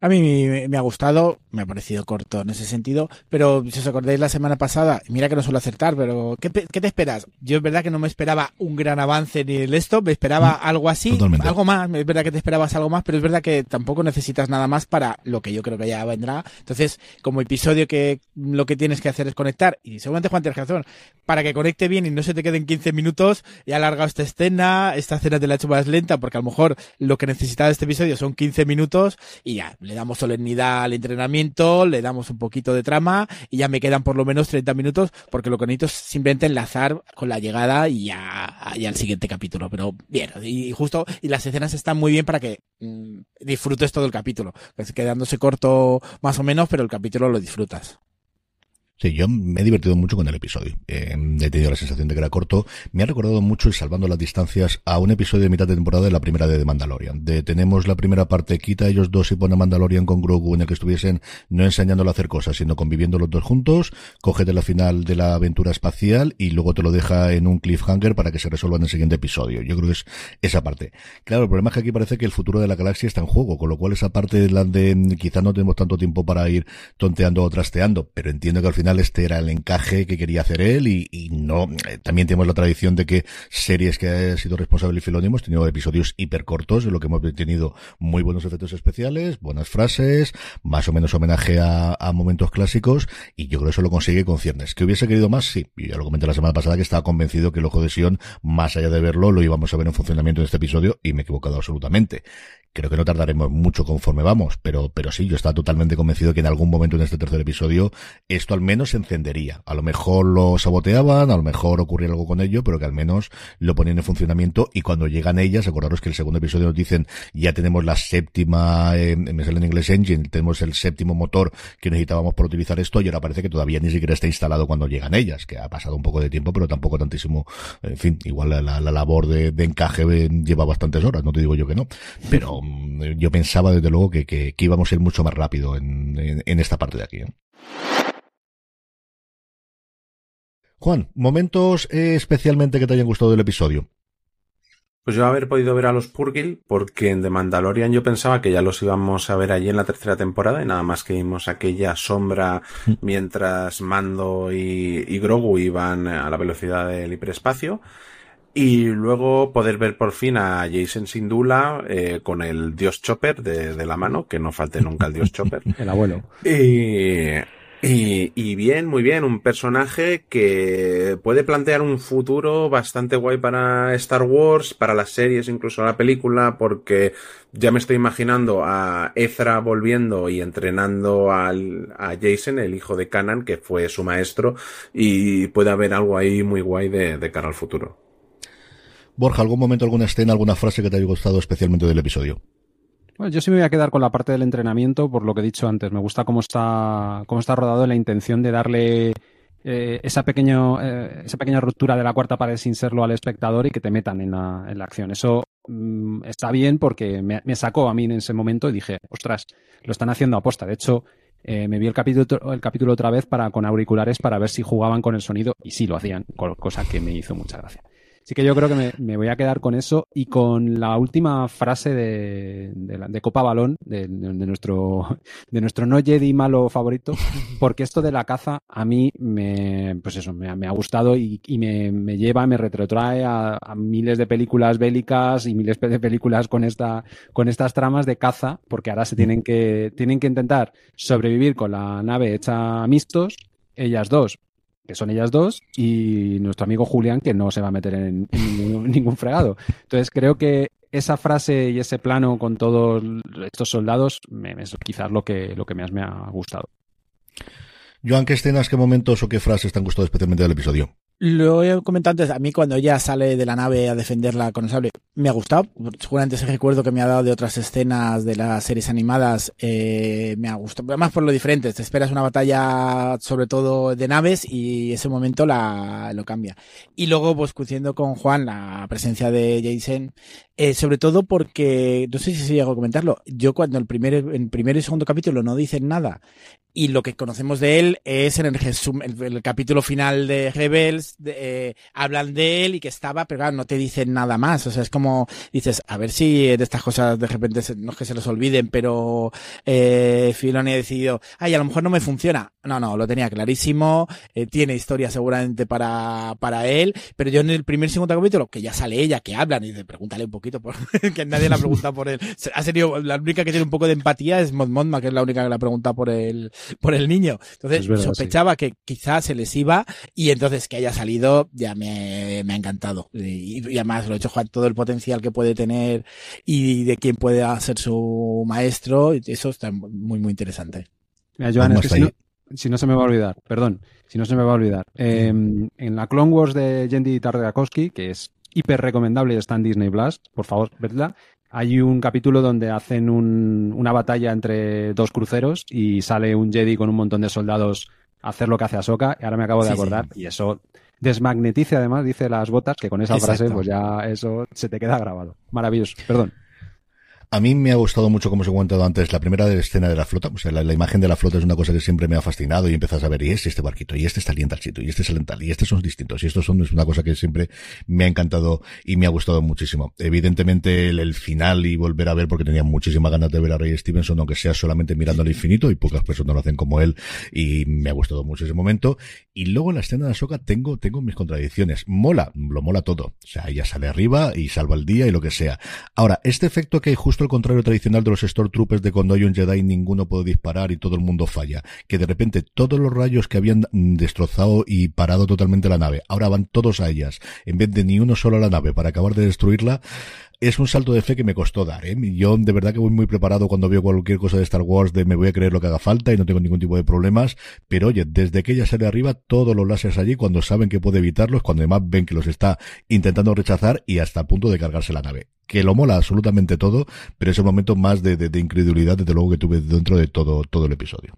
A mí me, ha gustado, me ha parecido corto en ese sentido, pero si os acordáis la semana pasada, mira que no suelo acertar, pero ¿qué, te esperas? Yo es verdad que no me esperaba un gran avance ni el esto, me esperaba algo así, Totalmente. algo más, es verdad que te esperabas algo más, pero es verdad que tampoco necesitas nada más para lo que yo creo que ya vendrá. Entonces, como episodio que lo que tienes que hacer es conectar, y seguramente Juan tienes razón, para que conecte bien y no se te queden 15 minutos, y ha alargado esta escena, esta escena te la he hecho más lenta, porque a lo mejor lo que necesitaba este episodio son 15 minutos, y ya, le damos solemnidad al entrenamiento, le damos un poquito de trama, y ya me quedan por lo menos 30 minutos, porque lo que necesito es simplemente enlazar con la llegada y ya, y al siguiente capítulo. Pero bien, y justo, y las escenas están muy bien para que mm, disfrutes todo el capítulo, pues quedándose corto más o menos, pero el capítulo lo disfrutas. Sí, yo me he divertido mucho con el episodio. Eh, he tenido la sensación de que era corto. Me ha recordado mucho, y salvando las distancias, a un episodio de mitad de temporada de la primera de The Mandalorian. De tenemos la primera parte, quita ellos dos y pone a Mandalorian con Grogu en el que estuviesen no enseñándolo a hacer cosas, sino conviviendo los dos juntos, cógete la final de la aventura espacial y luego te lo deja en un cliffhanger para que se resuelva en el siguiente episodio. Yo creo que es esa parte. Claro, el problema es que aquí parece que el futuro de la galaxia está en juego, con lo cual esa parte de la de quizá no tenemos tanto tiempo para ir tonteando o trasteando, pero entiendo que al final este era el encaje que quería hacer él y, no, eh, también tenemos la tradición de que series que ha sido responsable Filoni hemos tenido episodios hiper cortos, en lo que hemos tenido muy buenos efectos especiales, buenas frases, más o menos homenaje a, momentos clásicos y yo creo que eso lo consigue con ciernes. ¿Que hubiese querido más? Sí, y ya lo comenté la semana pasada que estaba convencido que el ojo de Sion, más allá de verlo, lo íbamos a ver en funcionamiento en este episodio y me he equivocado absolutamente. Creo que no tardaremos mucho conforme vamos, pero, pero sí, yo estaba totalmente convencido que en algún momento en este tercer episodio esto al menos se encendería. A lo mejor lo saboteaban, a lo mejor ocurría algo con ello, pero que al menos lo ponían en funcionamiento y cuando llegan ellas, acordaros que el segundo episodio nos dicen ya tenemos la séptima, eh, me sale en inglés engine, tenemos el séptimo motor que necesitábamos para utilizar esto y ahora parece que todavía ni siquiera está instalado cuando llegan ellas, que ha pasado un poco de tiempo, pero tampoco tantísimo, en fin, igual la, la, labor de, encaje lleva bastantes horas, no te digo yo que no, pero yo pensaba desde luego que, que, íbamos a ir mucho más rápido en, en, esta parte de aquí. ¿eh? Juan, momentos especialmente que te hayan gustado del episodio. Pues yo haber podido ver a los Purgil, porque en The Mandalorian yo pensaba que ya los íbamos a ver allí en la tercera temporada, y nada más que vimos aquella sombra mm. mientras Mando y, Grogu iban a la velocidad del hiperespacio. Y luego poder ver por fin a Jason Sindula eh, con el Dios Chopper de, de, la mano, que no falte nunca el Dios Chopper. [laughs] el abuelo. Y, y, bien, muy bien, un personaje que puede plantear un futuro bastante guay para Star Wars, para las series, incluso la película, porque ya me estoy imaginando a Ezra volviendo y entrenando al, a Jason, el hijo de Kanan, que fue su maestro, y puede haber algo ahí muy guay de, de cara al futuro. Borja, ¿algún momento, alguna escena, alguna frase que te haya gustado especialmente del episodio? Bueno, yo sí me voy a quedar con la parte del entrenamiento por lo que he dicho antes. Me gusta cómo está, cómo está rodado la intención de darle eh, esa, pequeño, eh, esa pequeña ruptura de la cuarta pared sin serlo al espectador y que te metan en la, en la acción. Eso mm, está bien porque me, sacó a mí en ese momento y dije, ostras, lo están haciendo a posta. De hecho, eh, me vi el capítulo, el capítulo otra vez para, con auriculares para ver si jugaban con el sonido y sí lo hacían, cosa que me hizo mucha gracia. Así que yo creo que me, voy a quedar con eso y con la última frase de, de, Copa Balón, de, nuestro, de nuestro no Jedi malo favorito, [laughs] porque esto de la caza a mí me, pues eso, me, ha gustado y, me, lleva, me retrotrae a, miles de películas bélicas y miles de películas con esta, con estas tramas de caza, porque ahora se tienen que, tienen que intentar sobrevivir con la nave hecha mixtos, ellas dos que son ellas dos, y nuestro amigo Julián, que no se va a meter en, [laughs] ningún, fregado. Entonces creo que esa frase y ese plano con todos estos soldados me, es quizás lo que, lo que más me ha gustado. Joan, ¿qué escenas, qué momentos o qué frases te han gustado especialmente del episodio? Lo he comentado antes, a mí cuando ella sale de la nave a defenderla con el sable, me ha gustado. Seguramente ese recuerdo que me ha dado de otras escenas de las series animadas, eh, me ha gustado. Además por lo diferente, te esperas una batalla sobre todo de naves y ese momento la, lo cambia. Y luego, pues coincidiendo con Juan, la presencia de Jason, eh, sobre todo porque, no sé si se llegó a comentarlo, yo cuando el primer, en primer y segundo capítulo no dicen nada y lo que conocemos de él es en el, el, capítulo final de Rebels, eh, hablan de él y que estaba, pero claro, no te dicen nada más. O sea, es como dices, a ver si de estas cosas de repente no es que se los olviden, pero eh, Filoni ha decidido, ay, a lo mejor no me funciona. No, no, lo tenía clarísimo, eh, tiene historia seguramente para, para él, pero yo en el primer segundo capítulo, que ya sale ella, que hablan y dice, pregúntale un poquito, por, [laughs] que nadie la pregunta por él. Ha sido, la única que tiene un poco de empatía es Mod que es la única que la pregunta por él por el niño. Entonces sospechaba que quizás se les iba y entonces que haya salido ya me, me ha encantado. Y, además lo he hecho jugar todo el potencial que puede tener y de quién puede ser su maestro. Eso está muy, muy interesante. Mira, Joan, es que si no, se me va a olvidar, perdón, si no se me va a olvidar. Em, en la Clone Wars de Yendi Tartakovsky, que es hiper recomendable y está en Disney Plus, por favor, vedla. Hay un capítulo donde hacen una batalla entre dos cruceros y sale un Jedi con un montón de soldados a hacer lo que hace Ahsoka. Y ahora me acabo de acordar. Y eso desmagnetiza además, dice las botas, que con esa frase pues ya eso se te queda grabado. Maravilloso. Perdón. A mí me ha gustado mucho, como os he comentado antes, la primera escena de la flota. O sea, la, imagen de la flota es una cosa que siempre me ha fascinado y empiezas a ver, y este, este barquito, y este está en tal y este es tal, y estos son distintos, y estos son, es una cosa que siempre me ha encantado y me ha gustado muchísimo. Evidentemente, el, final y volver a ver, porque tenía muchísimas ganas de ver a Ray Stevenson, aunque sea solamente mirando al infinito, y pocas personas lo hacen como él, y me ha gustado mucho ese momento. Y luego en la escena de Ahsoka tengo, tengo mis contradicciones. Mola, lo mola todo. O sea, ella sale arriba y salva el día y lo que sea. Ahora, este efecto que hay justo contrario tradicional de los Stormtroopers de cuando hay un Jedi ninguno puede disparar y todo el mundo falla. Que de repente todos los rayos que habían destrozado y parado totalmente la nave, ahora van todos a ellas, en vez de ni uno solo a la nave para acabar de destruirla, es un salto de fe que me costó dar. ¿eh? Yo de verdad que voy muy preparado cuando veo cualquier cosa de Star Wars de me voy a creer lo que haga falta y no tengo ningún tipo de problemas. Pero oye, desde que ella sale arriba, todos los láseres allí, cuando saben que puede evitarlos, cuando además ven que los está intentando rechazar y hasta el punto de cargarse la nave. Que lo mola absolutamente todo, pero es el momento más de, de, incredulidad, desde luego, que tuve dentro de todo, todo el episodio.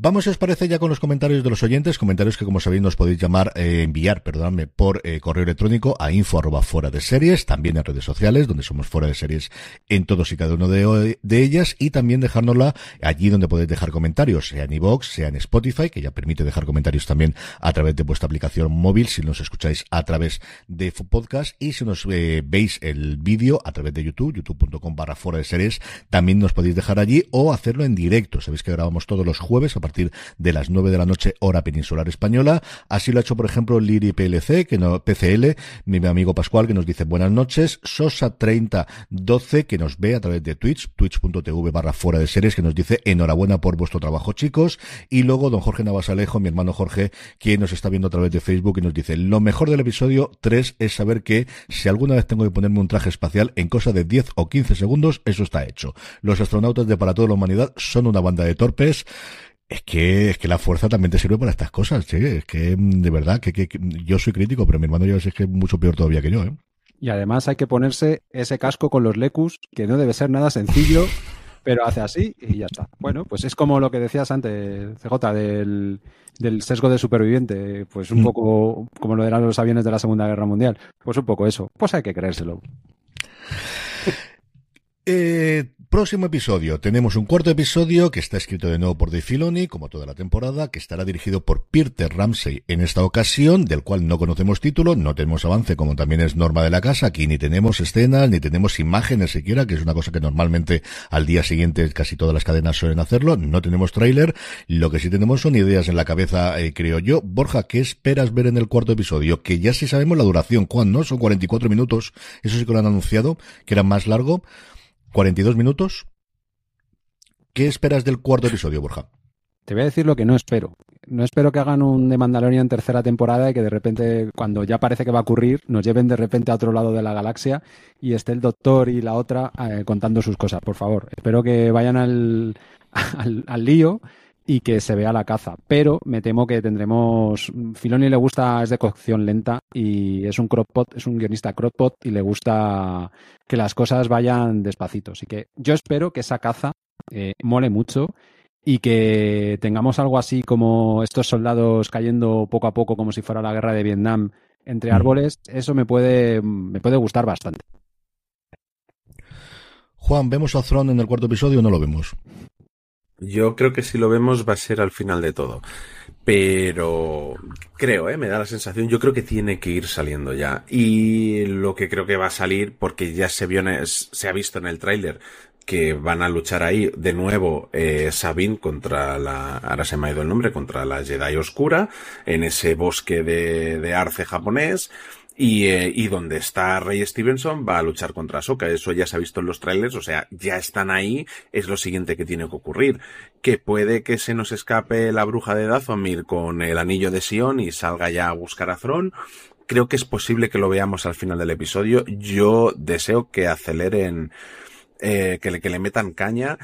Vamos, si os parece, ya con los comentarios de los oyentes, comentarios que, como sabéis, nos podéis llamar, eh, enviar, perdóname, por eh, correo electrónico a info arroba fuera de series, también en redes sociales, donde somos fuera de series en todos y cada uno de, ellas, y también dejárnosla allí donde podéis dejar comentarios, sea en iVoox, sea en Spotify, que ya permite dejar comentarios también a través de vuestra aplicación móvil, si nos escucháis a través de podcast, y si nos eh, veis el vídeo a través de YouTube, youtube.com barra fuera de series, también nos podéis dejar allí, o hacerlo en directo. Sabéis que grabamos todos los jueves partir de las 9 de la noche hora peninsular española. Así lo ha hecho, por ejemplo, Liri PLC, que no, PCL, mi amigo Pascual, que nos dice buenas noches. Sosa 3012, que nos ve a través de Twitch, twitch.tv barra fuera de series, que nos dice enhorabuena por vuestro trabajo, chicos. Y luego don Jorge Navasalejo, mi hermano Jorge, quien nos está viendo a través de Facebook y nos dice, lo mejor del episodio 3 es saber que si alguna vez tengo que ponerme un traje espacial en cosa de 10 o 15 segundos, eso está hecho. Los astronautas de Para Toda la Humanidad son una banda de torpes. Es que, es que la fuerza también te sirve para estas cosas, sí. Es que, de verdad, que, que, que yo soy crítico, pero mi hermano ya es que es mucho peor todavía que yo, ¿eh? Y además hay que ponerse ese casco con los lecus, que no debe ser nada sencillo, pero hace así y ya está. Bueno, pues es como lo que decías antes, CJ, del, del sesgo de superviviente, pues un mm. poco como lo eran los aviones de la Segunda Guerra Mundial. Pues un poco eso. Pues hay que creérselo. Eh, próximo episodio. Tenemos un cuarto episodio que está escrito de nuevo por Dave Filoni, como toda la temporada, que estará dirigido por Peter Ramsey en esta ocasión, del cual no conocemos título, no tenemos avance, como también es norma de la casa. Aquí ni tenemos escenas, ni tenemos imágenes siquiera, que es una cosa que normalmente al día siguiente casi todas las cadenas suelen hacerlo. No tenemos tráiler. Lo que sí tenemos son ideas en la cabeza, eh, creo yo. Borja, ¿qué esperas ver en el cuarto episodio? Que ya sí sabemos la duración. ¿Cuándo? Son 44 minutos. Eso sí que lo han anunciado, que era más largo. 42 minutos. ¿Qué esperas del cuarto episodio, Borja? Te voy a decir lo que no espero. No espero que hagan un de Mandalorian tercera temporada y que de repente, cuando ya parece que va a ocurrir, nos lleven de repente a otro lado de la galaxia y esté el doctor y la otra eh, contando sus cosas, por favor. Espero que vayan al, [laughs] al, al lío y que se vea la caza. Pero me temo que tendremos. Filoni le gusta, es de cocción lenta y es un cropot, es un guionista cropot y le gusta que las cosas vayan despacito. Así que yo espero que esa caza eh, mole mucho y que tengamos algo así como estos soldados cayendo poco a poco como si fuera la guerra de Vietnam entre árboles. Eso me puede, me puede gustar bastante. Juan, ¿vemos a Thron en el cuarto episodio o no lo vemos? Yo creo que si lo vemos va a ser al final de todo. Pero creo, ¿eh? me da la sensación, yo creo que tiene que ir saliendo ya. Y lo que creo que va a salir, porque ya se, vio, se ha visto en el tráiler que van a luchar ahí de nuevo eh, Sabine contra la, ahora se me ha ido el nombre, contra la Jedi Oscura, en ese bosque de, de arce japonés. Y, eh, y donde está Rey Stevenson va a luchar contra Soka. Eso ya se ha visto en los trailers, o sea, ya están ahí, es lo siguiente que tiene que ocurrir. Que puede que se nos escape la bruja de Dathomir con el anillo de Sion y salga ya a buscar a Thron. Creo que es posible que lo veamos al final del episodio. Yo deseo que aceleren, eh, que, le, que le metan caña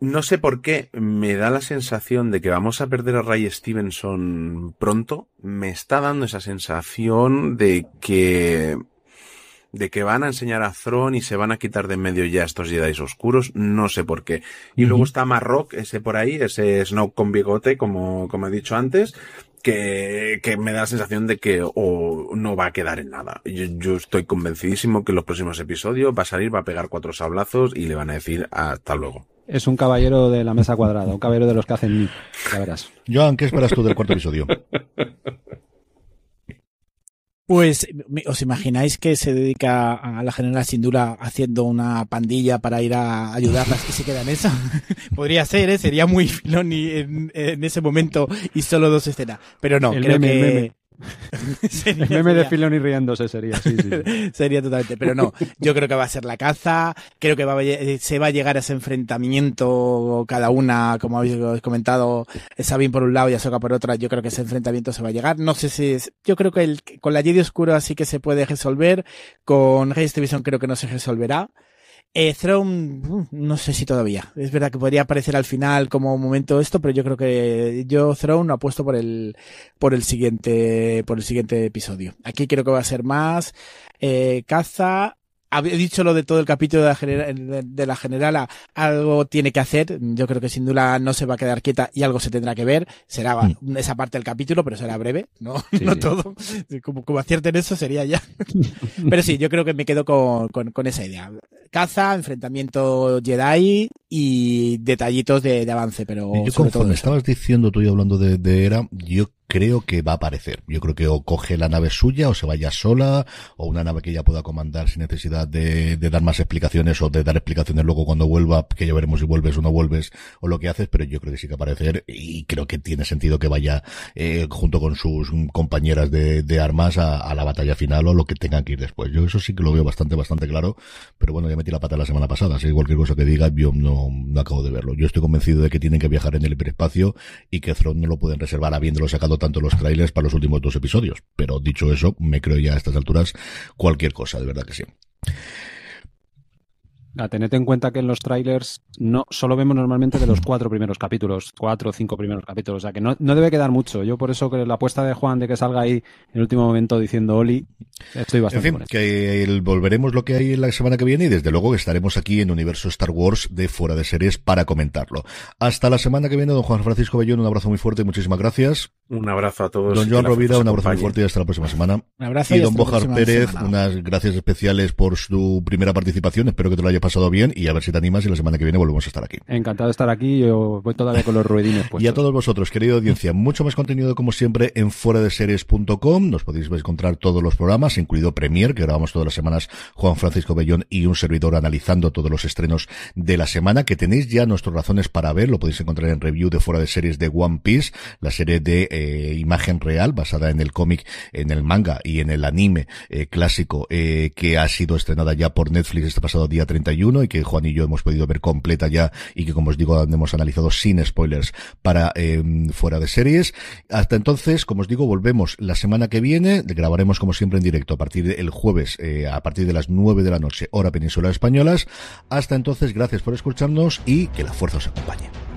no sé por qué me da la sensación de que vamos a perder a Ray Stevenson pronto. Me está dando esa sensación de que de que van a enseñar a Thron y se van a quitar de en medio ya estos Jedi oscuros, no sé por qué. Y uh -huh. luego está Marrock, ese por ahí, ese Snow con bigote, como, como he dicho antes, que, que me da la sensación de que o no va a quedar en nada. Yo, yo, estoy convencidísimo que en los próximos episodios va a salir, va a pegar cuatro sablazos y le van a decir hasta luego. Es un caballero de la mesa cuadrada, un caballero de los que hacen ni, ya verás. Joan, ¿qué esperas tú del cuarto episodio? Pues, ¿os imagináis que se dedica a la general Sindula haciendo una pandilla para ir a ayudarlas y se queda en eso? [laughs] Podría ser, ¿eh? Sería muy filón en, en, ese momento y solo dos escenas. Pero no, el creo meme, que... El meme. [laughs] el meme de Filoni riéndose sería, sí, sí. [laughs] sería totalmente, pero no, yo creo que va a ser la caza, creo que va a, se va a llegar a ese enfrentamiento cada una, como habéis comentado, Sabine por un lado y Ahsoka por otra, yo creo que ese enfrentamiento se va a llegar, no sé si es, yo creo que el, con la Jedi Oscuro así que se puede resolver, con Division creo que no se resolverá, eh, Throne, uh, no sé si todavía. Es verdad que podría aparecer al final como momento esto, pero yo creo que yo Throne apuesto por el, por el siguiente, por el siguiente episodio. Aquí creo que va a ser más, eh, caza, había dicho lo de todo el capítulo de la, general, de la generala, algo tiene que hacer. Yo creo que sin duda no se va a quedar quieta y algo se tendrá que ver. Será mm. esa parte del capítulo, pero será breve, no, [laughs] no todo. Como, como acierten eso sería ya. [laughs] pero sí, yo creo que me quedo con, con, con esa idea. Caza, enfrentamiento Jedi y detallitos de, de avance, pero. Yo sobre todo estabas diciendo tú y hablando de, de Era, yo creo que va a aparecer. Yo creo que o coge la nave suya o se vaya sola o una nave que ya pueda comandar sin necesidad de, de, dar más explicaciones o de dar explicaciones luego cuando vuelva, que ya veremos si vuelves o no vuelves o lo que haces, pero yo creo que sí que aparecer y creo que tiene sentido que vaya eh, junto con sus compañeras de, de armas a, a, la batalla final o lo que tengan que ir después. Yo eso sí que lo veo bastante, bastante claro, pero bueno, ya metí la pata la semana pasada, así que cualquier cosa que diga yo no, no acabo de verlo. Yo estoy convencido de que tienen que viajar en el hiperespacio y que Throne no lo pueden reservar habiéndolo sacado tanto los trailers para los últimos dos episodios. Pero dicho eso, me creo ya a estas alturas cualquier cosa, de verdad que sí. A tened en cuenta que en los trailers no solo vemos normalmente de los cuatro primeros capítulos, cuatro o cinco primeros capítulos, o sea que no, no debe quedar mucho. Yo por eso que la apuesta de Juan de que salga ahí en el último momento diciendo Oli, estoy bastante. En fin, que el, volveremos lo que hay en la semana que viene y desde luego que estaremos aquí en Universo Star Wars de fuera de series para comentarlo. Hasta la semana que viene, don Juan Francisco Bellón, un abrazo muy fuerte y muchísimas gracias. Un abrazo a todos. Don Joan Rovira, un abrazo muy fuerte y hasta la próxima semana. Un abrazo y, y don Bojar Pérez, semana. unas gracias especiales por su primera participación. Espero que te lo haya pasado bien y a ver si te animas y la semana que viene volvemos a estar aquí. Encantado de estar aquí. Yo voy todavía con los ruedines puestos. Y a todos vosotros, querida audiencia, mucho más contenido como siempre en fuera de series.com. Nos podéis encontrar todos los programas, incluido Premier, que grabamos todas las semanas Juan Francisco Bellón y un servidor analizando todos los estrenos de la semana, que tenéis ya nuestras razones para ver. Lo podéis encontrar en review de fuera de series de One Piece, la serie de eh, imagen real basada en el cómic, en el manga y en el anime eh, clásico eh, que ha sido estrenada ya por Netflix este pasado día 31 y que Juan y yo hemos podido ver completa ya y que como os digo hemos analizado sin spoilers para eh, fuera de series. Hasta entonces, como os digo, volvemos la semana que viene, grabaremos como siempre en directo a partir del jueves eh, a partir de las 9 de la noche, hora peninsular españolas. Hasta entonces, gracias por escucharnos y que la fuerza os acompañe.